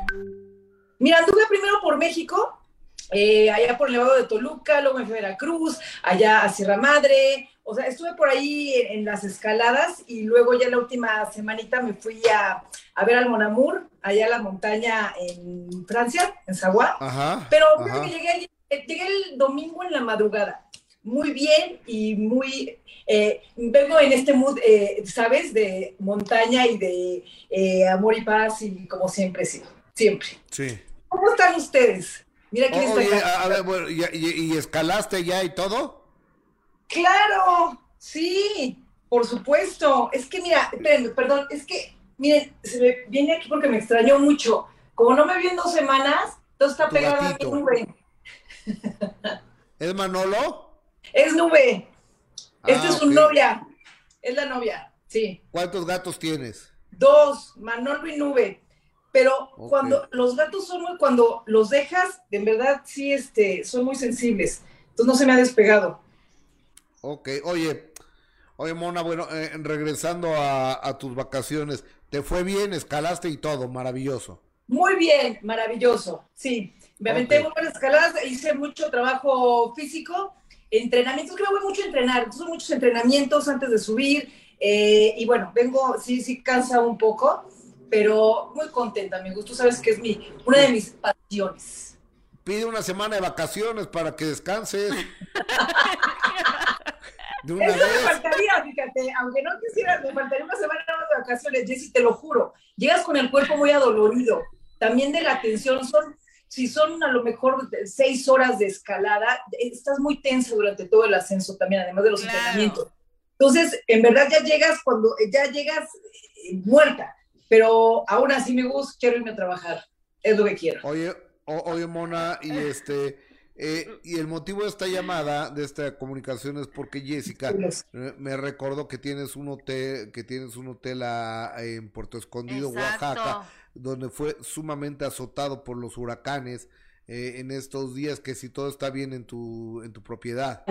Mira, anduve primero por México, eh, allá por el Nevado de Toluca, luego me fui a Veracruz, allá a Sierra Madre, o sea, estuve por ahí en, en las escaladas y luego ya la última semanita me fui a, a ver al Monamur, allá a la montaña en Francia, en Savoie. Ajá. Pero ajá. que llegué, eh, llegué el domingo en la madrugada, muy bien y muy... eh, vengo en este mood, eh, ¿sabes? De montaña y de eh, amor y paz y como siempre sido, siempre. Sí. ¿Cómo están ustedes? Mira quién está oye, a, ver, bueno, ¿y, y- y escalaste ya y todo? Claro, sí, por supuesto. Es que mira, perdón, es que, miren, se me viene aquí porque me extrañó mucho. Como no me vi en dos semanas, todo está Tu pegado a mi nube. ¿Es Manolo? Es nube. Esta Ah, es su novia. Es la novia, sí. ¿Cuántos gatos tienes? Dos, Manolo y Nube. Pero cuando los gatos son muy, cuando los dejas, en verdad sí, este, son muy sensibles. Entonces no se me ha despegado. Ok, oye, oye, Mona, bueno, eh, regresando a, a tus vacaciones, ¿te fue bien? Escalaste y todo, maravilloso. Muy bien, maravilloso. Sí, me aventé muy buenas escaladas, hice mucho trabajo físico, entrenamientos, que me voy mucho a entrenar, son muchos entrenamientos antes de subir, eh, y bueno, vengo, sí, sí cansa un poco, pero muy contenta, amigo. Tú sabes que es mi, una de mis pasiones. Pide una semana de vacaciones para que descanses. De una Eso me faltaría, fíjate, aunque no quisiera, me faltaría una semana más de vacaciones, Jessy, te lo juro. Llegas con el cuerpo muy adolorido, también de la tensión, son, si son a lo mejor seis horas de escalada, estás muy tenso durante todo el ascenso también, además de los Claro. entrenamientos. Entonces, en verdad ya llegas cuando, ya llegas eh, muerta, pero aún así me gusta, quiero irme a trabajar, es lo que quiero. Oye, o- oye, Mona, y este, eh, y el motivo de esta llamada, de esta comunicación es porque Jessica me recordó que tienes un hotel, que tienes un hotel a- en Puerto Escondido, Oaxaca, Exacto. donde fue sumamente azotado por los huracanes eh, en estos días, que si todo está bien en tu, en tu propiedad.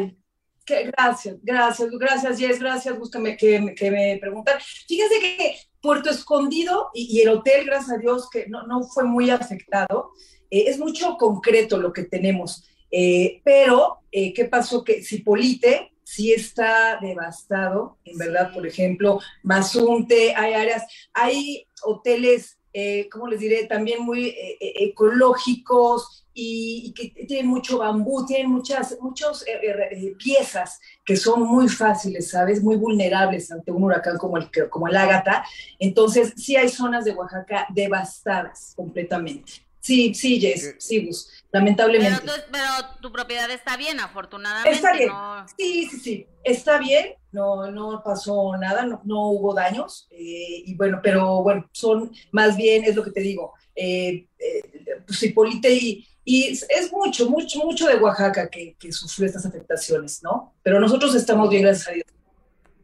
Que- gracias, gracias, gracias, Jess, gracias, búscame que, me- que me preguntan. Fíjense que Puerto Escondido y, y el hotel, gracias a Dios, que no, no fue muy afectado. Eh, es mucho concreto lo que tenemos. Eh, pero, eh, ¿qué pasó? Que Cipolite sí está devastado, en verdad, por ejemplo, Mazunte, hay áreas, hay hoteles, eh, ¿cómo les diré? También muy eh, eh, ecológicos y, que tienen mucho bambú, tienen muchas muchos, eh, eh, piezas que son muy fáciles, ¿sabes? Muy vulnerables ante un huracán como el, como el Ágata. Entonces, sí hay zonas de Oaxaca devastadas completamente. Sí, sí, Jess, sí, Gus, Pero, lamentablemente. tú- pero tu propiedad está bien, afortunadamente. Está bien. no- Sí, sí, sí, está bien, no, no pasó nada, no, no hubo daños, eh, y bueno, pero bueno, son más bien, es lo que te digo, eh, eh, pues Hipólite y, y es, es mucho, mucho, mucho de Oaxaca que, que sufrió estas afectaciones, ¿no? Pero nosotros estamos bien, gracias a Dios.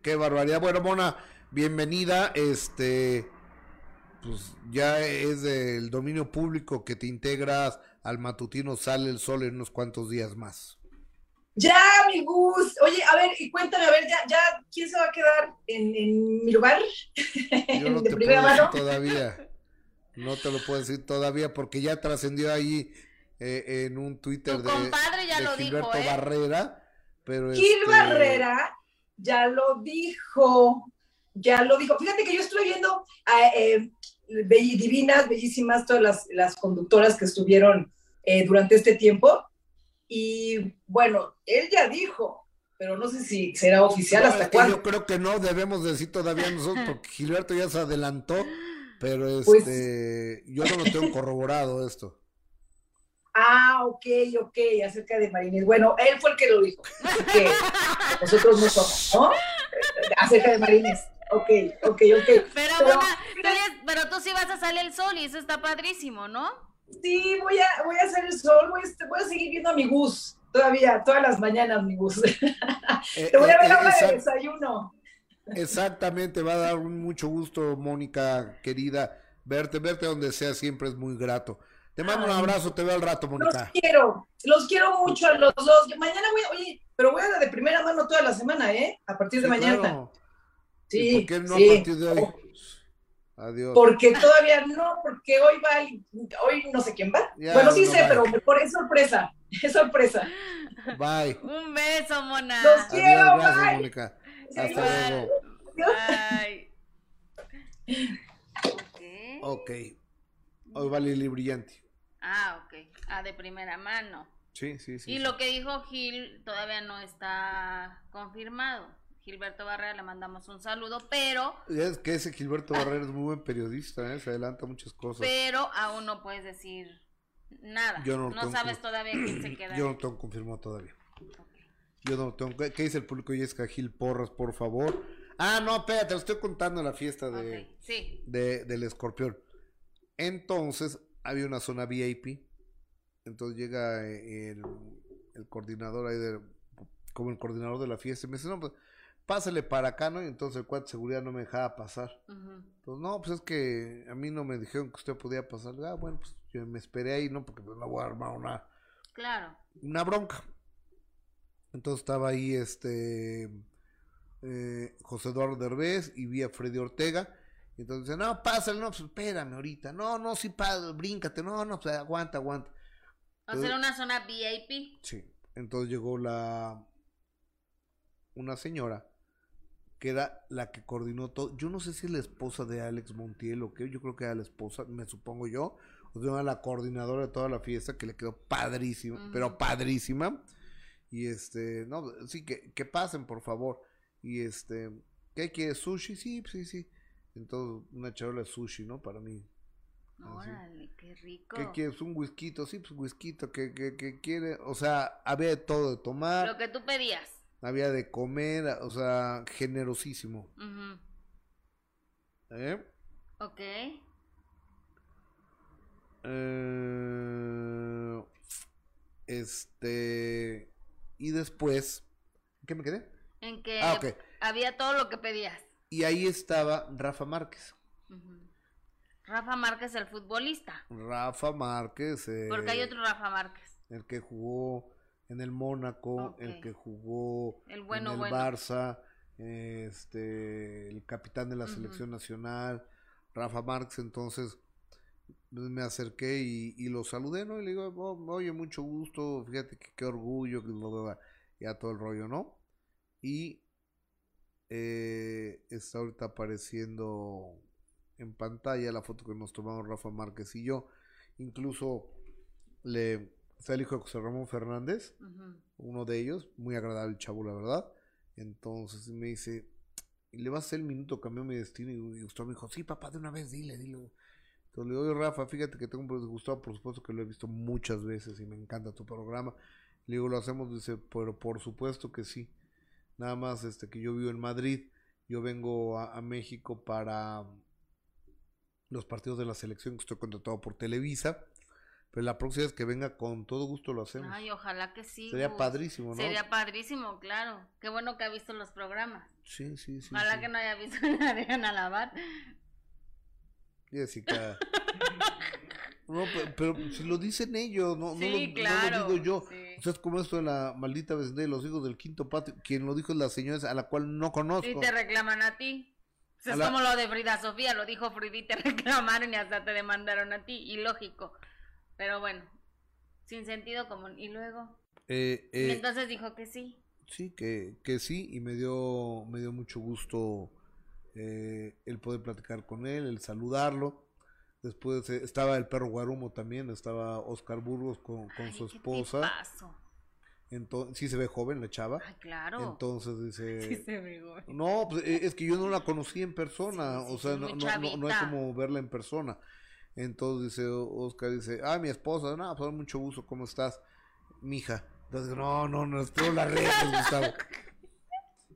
Qué barbaridad. Bueno, Mona, bienvenida. Este, pues ya es del dominio público que te integras al matutino Sale el Sol en unos cuantos días más. Ya, mi Gus, oye, a ver, y cuéntame, a ver, ya, ya, ¿quién se va a quedar en, en mi lugar? Yo no de te primera puedo decir mano. todavía. No te lo puedo decir todavía porque ya trascendió ahí eh, en un Twitter Tu de, compadre ya de lo dijo, Gilberto ¿eh? Barrera. Pero Gil este, Barrera ya lo dijo, ya lo dijo. Fíjate que yo estuve viendo a, eh, be- divinas, bellísimas, todas las, las conductoras que estuvieron eh, durante este tiempo. Y bueno, él ya dijo, pero no sé si será oficial no, hasta es que cuándo. yo creo que no debemos decir todavía nosotros porque Gilberto ya se adelantó, pero Pues- este yo no lo tengo corroborado esto. Ah, ok, ok, acerca de Marinés. Bueno, él fue el que lo dijo. Así que nosotros no somos, ¿no? Acerca de Marinés. Ok, ok, ok. Pero, Pero- pero tú sí vas a salir el sol y eso está padrísimo, ¿no? Sí, voy a, voy a hacer el sol, voy a, voy a seguir viendo a mi Gus, todavía, todas las mañanas, mi Gus. Eh, Te voy a eh, ver eh, ahora de desayuno. Exactamente, va a dar mucho gusto, Mónica, querida, verte, verte donde sea siempre es muy grato. Te mando un abrazo, te veo al rato, Los Mónica. quiero, los quiero mucho a los dos. Mañana voy, a- oye, pero voy a dar de primera mano toda la semana, ¿eh? A partir de Sí, mañana. claro. Sí, ¿Y por qué no sí. a partir de hoy? Adiós. Porque todavía no, porque hoy va, el- hoy no sé quién va. Ya, bueno, sí no sé, va. pero por es sorpresa, es sorpresa. Bye. Un beso, mona. Los Adiós, quiero, gracias, bye. Mónica. Hasta Igual. luego. Ay. Ok. Ok. Hoy va Lili Brillante. Ah, ok. Ah, de primera mano. Sí, sí, sí. y sí. lo que dijo Gil todavía no está confirmado. Gilberto Barrera le mandamos un saludo, pero Es que ese Gilberto Barrera es muy buen periodista, ¿eh? se adelanta muchas cosas. pero aún no puedes decir nada. Yo no no tengo- sabes todavía quién se queda. Yo no tengo confirmado todavía. Yo no tengo. ¿Qué, qué dice el público? Jessica Gil Porras, por favor. Ah, no, espérate, lo estoy contando la fiesta de, Ok, Sí. de- del escorpión. Entonces, había una zona VIP. Entonces llega eh, el, el coordinador ahí de, como el coordinador de la fiesta, y me dice, no, pues, pásale para acá, ¿no? Y entonces el cuadro de seguridad no me dejaba pasar. Ujú. Pues no, pues es que a mí no me dijeron que usted podía pasar. Ah, bueno, pues yo me esperé ahí, ¿no? Porque pues, no voy a armar una, Claro. una bronca. Entonces estaba ahí este eh, José Eduardo Derbez y vi a Freddy Ortega. Y entonces dice, no, pásale, no, pues espérame ahorita. No, no, sí, bríncate. No, no, pues aguanta, aguanta. O sea, era una zona VIP. Sí. Entonces llegó la una señora que era la que coordinó todo. Yo no sé si es la esposa de Alex Montiel o qué. Yo creo que era la esposa, me supongo yo. O sea, la coordinadora de toda la fiesta que le quedó padrísima, pero padrísima. Y este, no, sí, que, que pasen, por favor. Y este, ¿qué quieres? ¿Sushi? Sí, sí, sí. Entonces, una charola de sushi, ¿no? Para mí. Órale, qué rico. ¿Qué quieres? ¿Un whisky? Sí, pues whisky. ¿Qué, qué, qué quiere? O sea, había de todo de tomar, Lo que tú pedías. Había de comer, o sea, generosísimo. Ujú. ¿Eh? Ok. Eh, este. Y después. ¿Qué me quedé? En que Ah, había todo lo que pedías. Y ahí estaba Rafa Márquez. Rafa Márquez, el futbolista. Rafa Márquez. eh, Porque hay otro Rafa Márquez. El que jugó en el Mónaco, el que jugó El bueno, en el bueno. Barça, este, el capitán de la selección nacional, Rafa Márquez, entonces pues, me acerqué y, y lo saludé, ¿no? Y le digo, "Oh, oye, mucho gusto, fíjate que qué orgullo, que bla, bla, bla", ya todo el rollo, ¿no? Y eh, está ahorita apareciendo en pantalla la foto que nos tomamos Rafa Márquez y yo. Incluso le está el hijo de José Ramón Fernández, uno de ellos, muy agradable el chavo, la verdad. Entonces me dice, ¿y le vas a hacer el minuto cambió mi destino? Y Gustavo me dijo, sí, papá, de una vez, dile, dile. Entonces le digo, oye, Rafa, fíjate que tengo un Gustavo, por supuesto que lo he visto muchas veces y me encanta tu programa. Le digo, lo hacemos, dice, pero por supuesto que sí. Nada más este que yo vivo en Madrid, yo vengo a, a México para los partidos de la selección que estoy contratado por Televisa. Pero la próxima vez que venga, con todo gusto lo hacemos. Ay, ojalá que sí. Sería Gus. padrísimo, ¿no? Sería padrísimo, claro. Qué bueno que ha visto los programas. Sí, sí, sí. ojalá sí. que no haya visto la de Ana Lavar. Jessica. No, pero, pero si lo dicen ellos, no, no, Sí, lo, no lo claro, digo yo. sí. O sea, es como esto de la maldita vecindad de los hijos del quinto patio. Quien lo dijo es la señora a la cual no conozco. Y te reclaman a ti. Pues A es la- como lo de Frida Sofía, lo dijo Frida y te reclamaron y hasta te demandaron a ti. Y lógico. Pero bueno, sin sentido común. Y luego. Eh, y eh, entonces dijo que sí. sí, que, que sí, y me dio, me dio mucho gusto eh, el poder platicar con él, el saludarlo. Después eh, estaba el perro Guarumo también, estaba Oscar Burgos con, con Ay, su qué esposa. tipazo. Entonces, sí se ve joven la chava. Ay, claro. Entonces dice, Sí se ve, güey. No, pues es que yo no la conocí en persona, Sí, sí, o sea, no, no, no, no es como verla en persona. Entonces dice Oscar, dice, ah, mi esposa, no, pues mucho gusto, ¿cómo estás? Mija. Entonces, no, no, no, espero la redes, Gustavo.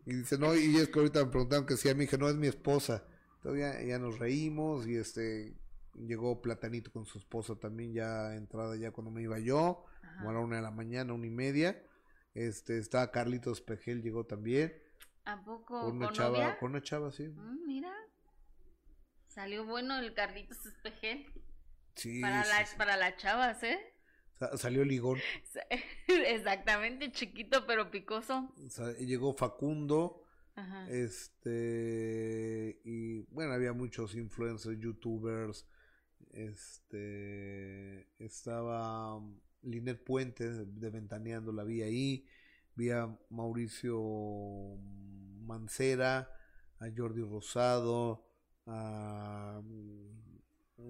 Y dice, no, y es que ahorita me preguntaron que sí, a mi hija, no es mi esposa. Entonces ya, ya nos reímos y este, llegó Platanito con su esposa también ya entrada ya cuando me iba yo, como a la una de la mañana, una y media. Este, estaba Carlitos Pejel, llegó también. ¿A poco? Con una ¿Con chava, novia? con una chava, sí. Mm, mira. Salió bueno el Carlitos Espejel. Sí, Para, sí, sí. para las chavas, ¿eh? Sa- Salió Ligón. Exactamente, chiquito pero picoso. Llegó Facundo. Ajá. Este. Y bueno, había muchos influencers, youtubers. Este. Estaba um, Linet Puentes de Ventaneando, la vi ahí. Vi a Mauricio Mancera, a Jordi Rosado, a. mm,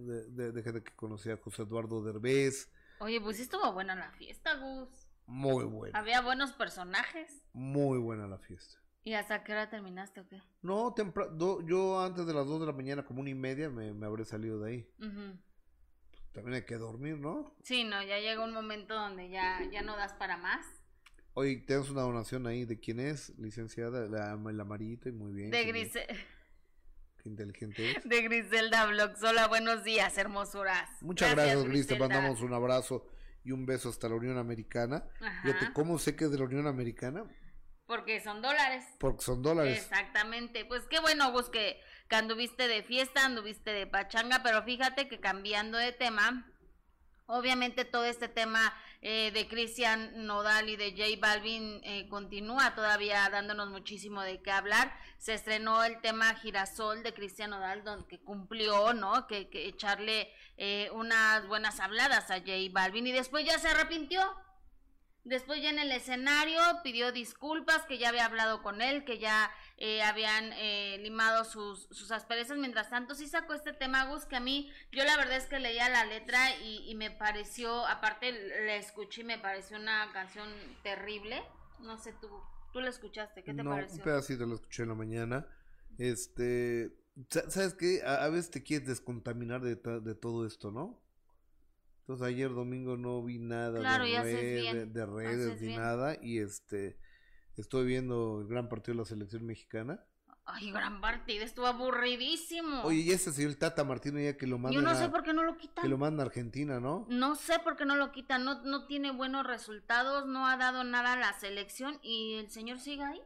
De, de- de gente que conocía a José Eduardo Derbez. Oye, pues sí estuvo buena la fiesta, Gus. Muy buena, Había buenos personajes. muy buena la fiesta. ¿Y hasta qué hora terminaste o qué? No, temprano, yo antes de las 2 de la mañana, como una y media, me, me habré salido de ahí. También hay que dormir, ¿no? Sí, no, ya llega un momento donde ya, ya no das para más. Oye, tenemos una donación ahí de quién es, licenciada, la, la amarillita y muy bien. De, qué, Grise- qué inteligente es. de Griselda Vlogs. Hola, buenos días, hermosuras. Muchas gracias, Gris, te mandamos un abrazo y un beso hasta la Unión Americana. Ajá, Fíjate, ¿cómo sé que es de la Unión Americana? Porque son dólares. Porque son dólares. Exactamente, pues qué bueno, Gus, que, que anduviste de fiesta, anduviste de pachanga, pero fíjate que cambiando de tema, obviamente todo este tema eh, de Cristian Nodal y de J Balvin eh, continúa todavía dándonos muchísimo de qué hablar. Se estrenó el tema Girasol de Cristian Nodal, donde que cumplió, ¿no? Que, que echarle eh, unas buenas habladas a J Balvin y después ya se arrepintió. Después ya en el escenario pidió disculpas, que ya había hablado con él, que ya eh, habían eh, limado sus, sus asperezas. Mientras tanto, sí sacó este tema, Gus, que a mí, yo la verdad es que leía la letra y, y me pareció, aparte la escuché y me pareció una canción terrible. No sé, tú, tú la escuchaste, ¿qué te no, un pareció? pedacito lo escuché en la mañana. Este, sa- ¿sabes qué? A, a veces te quieres descontaminar de, ta- de todo esto, ¿no? Entonces ayer domingo no vi nada Claro, de, y haces red- bien, de- de redes ni bien. nada y este estoy viendo el gran partido de la selección mexicana. Ay, gran partida, estuvo aburridísimo. Oye, y ese señor Tata Martino ya que lo yo mandan no sé por qué no lo quitan. que lo mandan a Argentina, ¿no? No sé por qué no lo quitan, no, no tiene buenos resultados, no ha dado nada a la selección y el señor sigue ahí.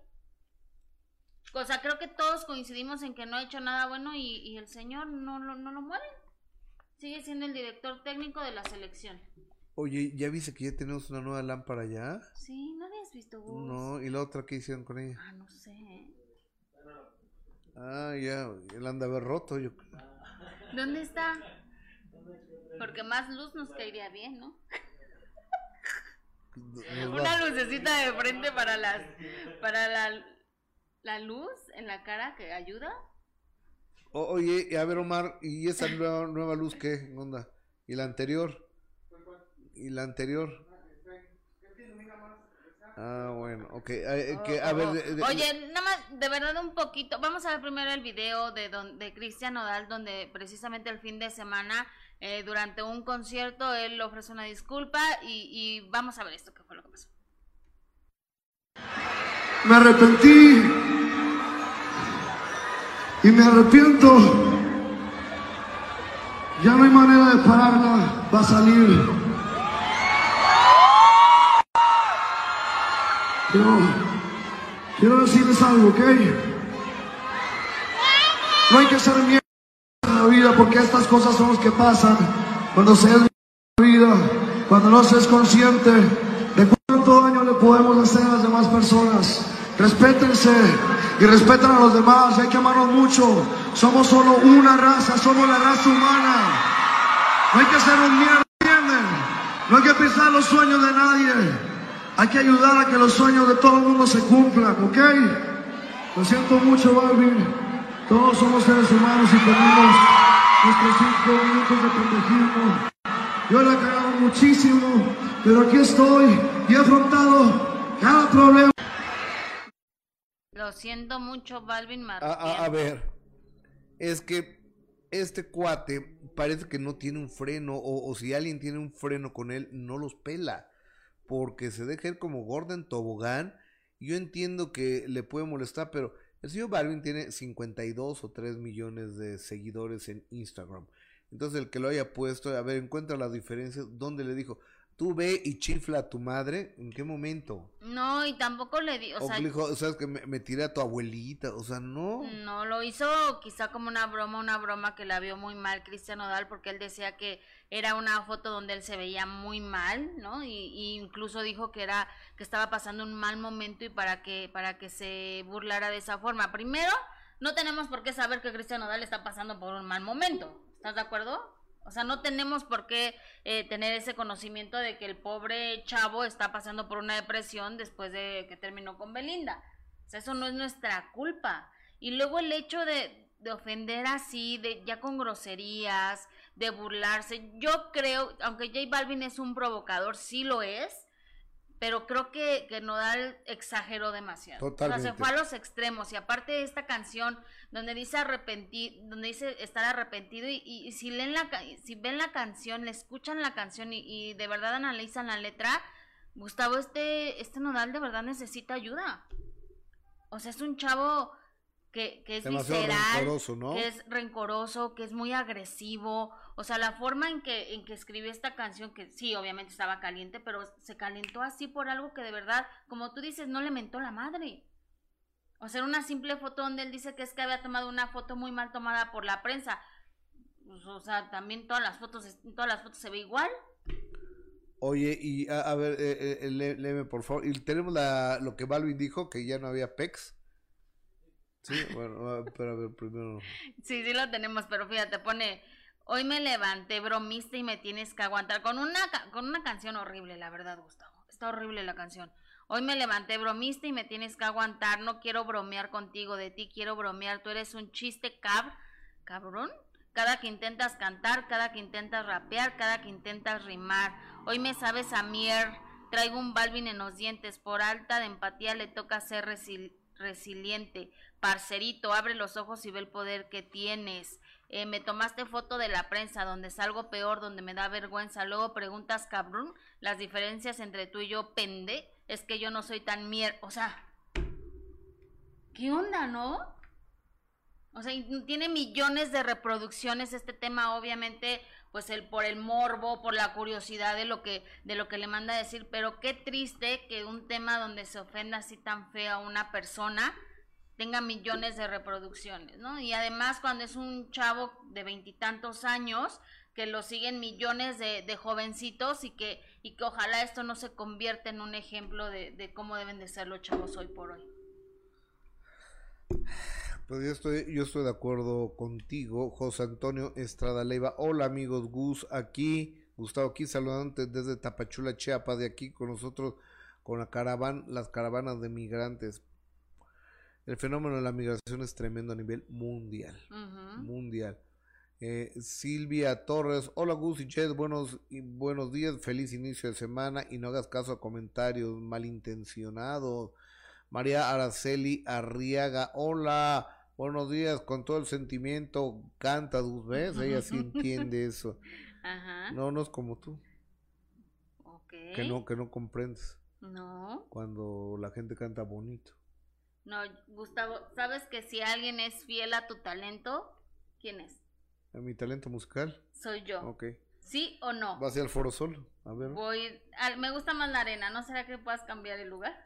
O sea, creo que todos coincidimos en que no ha hecho nada bueno y, y el señor no, lo- no lo mueve. Sigue siendo el director técnico de la selección. Oye, ¿ya viste que ya tenemos una nueva lámpara ya? Sí, ¿no habías visto? No, ¿y la otra qué hicieron con ella? Ah, no sé. Ah, ya, él anda a haber roto, yo creo. ¿Dónde está? Porque más luz nos caería bien, ¿no? Una lucecita de frente para las para la, la luz en la cara que ayuda. O- oye, y a ver, Omar, ¿y esa nueva, nueva luz qué onda? ¿Y la anterior? ¿Y la anterior? Ah, bueno, ok. eh, que, a ver, de- de- Oye, nada más, de verdad un poquito. Vamos a ver primero el video de, don, de Cristian Nodal, donde precisamente el fin de semana, eh, durante un concierto, él ofrece una disculpa y, y vamos a ver esto, qué fue lo que pasó. Me arrepentí y me arrepiento. Ya no hay manera de pararla, va a salir. Pero quiero decirles algo, ¿ok? No hay que ser miedo en la vida porque estas cosas son las que pasan cuando se es la vida, cuando no se es consciente de cuánto daño le podemos hacer a las demás personas. Respétense y respeten a los demás, hay que amarnos mucho. Somos solo una raza, somos la raza humana. No hay que hacernos mierda, ¿entienden? No hay que pisar los sueños de nadie. Hay que ayudar a que los sueños de todo el mundo se cumplan, ¿ok? Lo siento mucho, Balvin. Todos somos seres humanos y tenemos nuestros cinco minutos de pendejismo. Yo la he cagado muchísimo, pero aquí estoy y he afrontado cada problema. Lo siento mucho, Balvin a, a- ver, es que este cuate parece que no tiene un freno, o, o si alguien tiene un freno con él, no los pela, porque se deja ir como Gordon Tobogán. Yo entiendo que le puede molestar, pero el señor Balvin tiene 52 o 3 millones de seguidores en Instagram. Entonces el que lo haya puesto, a ver, encuentra las diferencias, donde le dijo, Tú ve y chifla a tu madre, ¿en qué momento? No, y tampoco le di, o, O, sea, dijo, sabes que me, me tiré a tu abuelita, o sea, no. no lo hizo quizá como una broma, una broma que la vio muy mal Cristian Nodal porque él decía que era una foto donde él se veía muy mal, ¿no? Y, y incluso dijo que era que estaba pasando un mal momento y para que para que se burlara de esa forma. Primero, no tenemos por qué saber que Cristian Nodal está pasando por un mal momento. ¿Estás de acuerdo? O sea, no tenemos por qué eh, tener ese conocimiento de que el pobre chavo está pasando por una depresión después de que terminó con Belinda. O sea, eso no es nuestra culpa. Y luego el hecho de, de ofender así, de ya con groserías, de burlarse. Yo creo, aunque J Balvin es un provocador, sí lo es, pero creo que, que Nodal exageró demasiado. O sea, se fue a los extremos. Y aparte de esta canción, donde dice arrepentir, donde dice estar arrepentido, y, y- y si leen la si ven la canción, le escuchan la canción y, y de verdad analizan la letra, Gustavo, este, este Nodal de verdad necesita ayuda. O sea, es un chavo que, que es Demasiado visceral, que es rencoroso, que es muy agresivo. O sea, la forma en que, en que escribió esta canción, que sí, obviamente estaba caliente, pero se calentó así por algo que de verdad, como tú dices, no le mentó la madre. O sea, era una simple foto donde él dice que es que había tomado una foto muy mal tomada por la prensa. Pues, o sea, también todas las fotos, todas las fotos se ve igual. Oye, y a, a ver, eh, eh, lé- léeme por favor. Y tenemos la, lo que Balvin dijo, que ya no había PEX. Sí, bueno, ah, pero a ver, primero. Sí, sí lo tenemos, pero fíjate, pone, hoy me levanté bromista y me tienes que aguantar con una, con una canción horrible, la verdad, Gustavo. Está horrible la canción. Hoy me levanté bromista y me tienes que aguantar, no quiero bromear contigo, de ti quiero bromear, tú eres un chiste cab, cabrón. Cada que intentas cantar, cada que intentas rapear, cada que intentas rimar. Hoy me sabes a mier, traigo un Balvin en los dientes, por alta de empatía le toca ser resil- resiliente. Parcerito, abre los ojos y ve el poder que tienes. Eh, me tomaste foto de la prensa, donde salgo peor, donde me da vergüenza. Luego preguntas, cabrón, las diferencias entre tú y yo, pende, es que yo no soy tan mier... O sea, ¿qué onda, no? O sea, tiene millones de reproducciones este tema, obviamente, pues el por el morbo, por la curiosidad de lo que de lo que le manda a decir, pero qué triste que un tema donde se ofenda así tan feo a una persona tenga millones de reproducciones, ¿no? Y además cuando es un chavo de veintitantos años que lo siguen millones de, jovencitos y que y que ojalá esto no se convierta en un ejemplo de, cómo deben de ser los chavos hoy por hoy. Pues yo estoy, yo estoy de acuerdo contigo, José Antonio Estrada Leiva. Hola amigos, Gus aquí, Gustavo aquí saludándote desde Tapachula, Chiapas, de aquí con nosotros, con la caravana, las caravanas de migrantes. El fenómeno de la migración es tremendo a nivel mundial, mundial. Eh, Silvia Torres, hola Gus y Chet, buenos, y buenos días, feliz inicio de semana y no hagas caso a comentarios malintencionados. María Araceli Arriaga, hola, buenos días, con todo el sentimiento, canta, Gus, ¿ves? Ella sí entiende eso. Ajá. No, no es como tú, que no, que no comprendes No. cuando la gente canta bonito. No, Gustavo, ¿sabes que si alguien es fiel a tu talento, quién es? ¿A mi talento musical? Soy yo. Ok. ¿Sí o no? ¿Vas al Foro Sol? A ver. Voy, al- me gusta más la arena, ¿no será que puedas cambiar el lugar?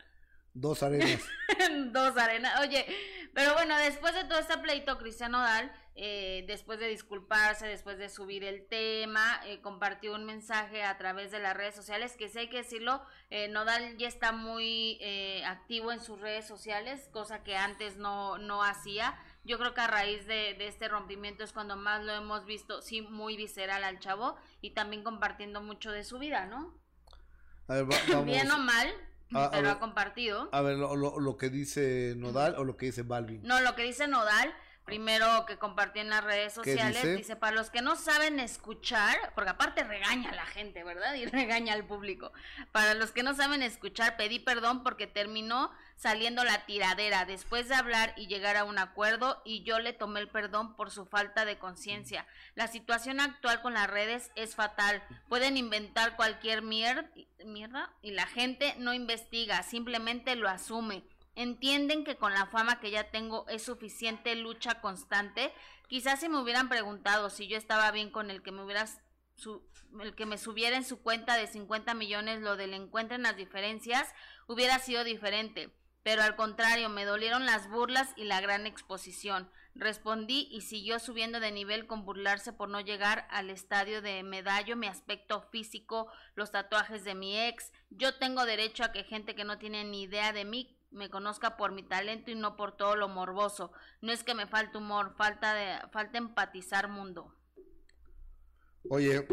Dos arenas. Dos arenas. Oye, pero bueno, después de todo este pleito, Cristian Nodal, eh, después de disculparse, después de subir el tema, eh, compartió un mensaje a través de las redes sociales, que sí hay que decirlo, eh, Nodal ya está muy eh, activo en sus redes sociales, cosa que antes no, no hacía. Yo creo que a raíz de, de este rompimiento es cuando más lo hemos visto, sí, muy visceral al chavo y también compartiendo mucho de su vida, ¿no? A ver, va- vamos. Bien o mal, A- a pero ver. ha compartido. A ver, lo, lo- lo que dice Nodal o lo que dice Balvin. No, lo que dice Nodal, primero que compartió en las redes ¿Qué sociales, dice? dice? para los que no saben escuchar, porque aparte regaña a la gente, ¿verdad? Y regaña al público. Para los que no saben escuchar, pedí perdón porque terminó saliendo la tiradera después de hablar y llegar a un acuerdo y yo le tomé el perdón por su falta de conciencia. La situación actual con las redes es fatal. Pueden inventar cualquier mier- mierda y la gente no investiga, simplemente lo asume. Entienden que con la fama que ya tengo es suficiente lucha constante. Quizás si me hubieran preguntado si yo estaba bien con el que me hubieras su- el que me subiera en su cuenta de 50 millones lo del encuentren las diferencias, hubiera sido diferente. Pero al contrario, me dolieron las burlas y la gran exposición. Respondí y siguió subiendo de nivel con burlarse por no llegar al estadio de medallo, mi aspecto físico, los tatuajes de mi ex. Yo tengo derecho a que gente que no tiene ni idea de mí me conozca por mi talento y no por todo lo morboso. No es que me falte humor, falta de falta empatizar mundo. Oye,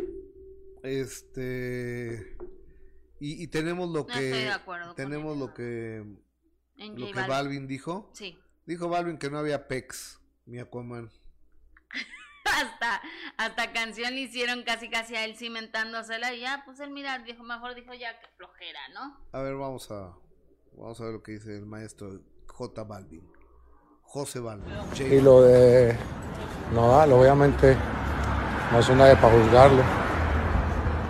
este. Y, y tenemos lo No que. estoy de acuerdo tenemos lo que. En Lo J que Balvin. Dijo. Sí. Dijo Balvin que no había pex, mi Aquaman. hasta, hasta canción le hicieron casi casi a él cimentándosela y ya, pues él mira, dijo, mejor dijo ya que flojera, ¿no? A ver, vamos a. Vamos a ver lo que dice el maestro J. Balvin. José Balvin. Y lo de Nodal, obviamente, no soy nadie para juzgarlo.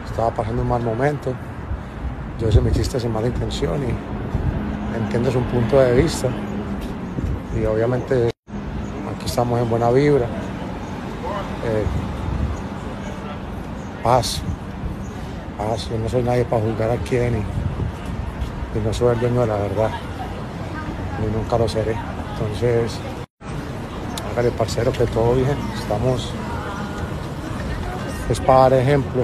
Estaba pasando un mal momento. Yo hice mi chiste sin mala intención y entiendo su punto de vista. Y obviamente aquí estamos en buena vibra. Eh, paz. Paz. Yo no soy nadie para juzgar a quién y no soy el dueño de la verdad. Ni nunca lo seré. Entonces, hágale parcero que todo bien, estamos es para dar ejemplo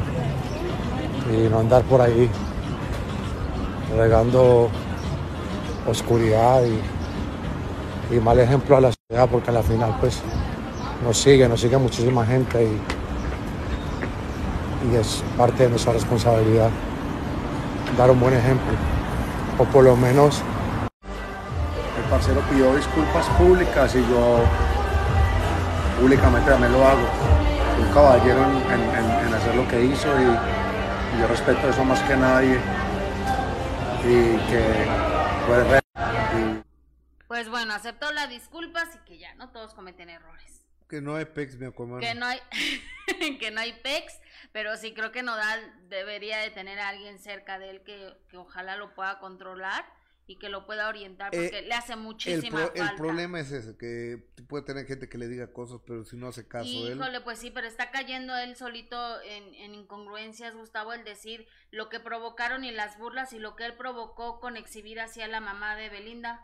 y no andar por ahí regando oscuridad y, mal ejemplo a la sociedad porque a la final pues nos sigue, nos sigue muchísima gente y, y es parte de nuestra responsabilidad dar un buen ejemplo o por lo menos el parcero pidió disculpas públicas y yo públicamente también lo hago. Fui un caballero en, en- en- en hacer lo que hizo y, y yo respeto eso más que nadie. Y que fue re- y Pues bueno, aceptó las disculpas y que ya, no todos cometen errores. Que no hay pex, mi. Que no hay, que no hay pex, pero sí creo que Nodal debería de tener a alguien cerca de él que, que ojalá lo pueda controlar y que lo pueda orientar porque Eh, le hace El, muchísima el falta. problema es ese, que puede tener gente que le diga cosas, pero si no hace caso él. Híjole, pues sí, pero está cayendo él solito en, en incongruencias, Gustavo, el decir lo que provocaron y las burlas y lo que él provocó con exhibir hacia la mamá de Belinda.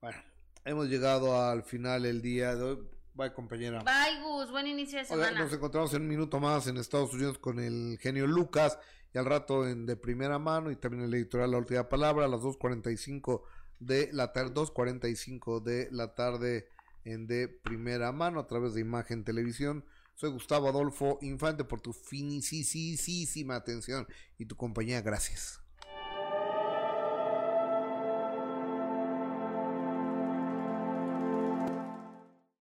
Bueno, hemos llegado al final el día de hoy. Bye, compañera. Bye, Gus, buen inicio de semana. nos encontramos en un minuto más en Estados Unidos con el genio Lucas y al rato en de primera mano y también el editorial La Última Palabra a las 2.45 de la tarde, 2.45 de la tarde en de primera mano a través de Imagen Televisión. Soy Gustavo Adolfo Infante por tu finisísima atención y tu compañía. Gracias.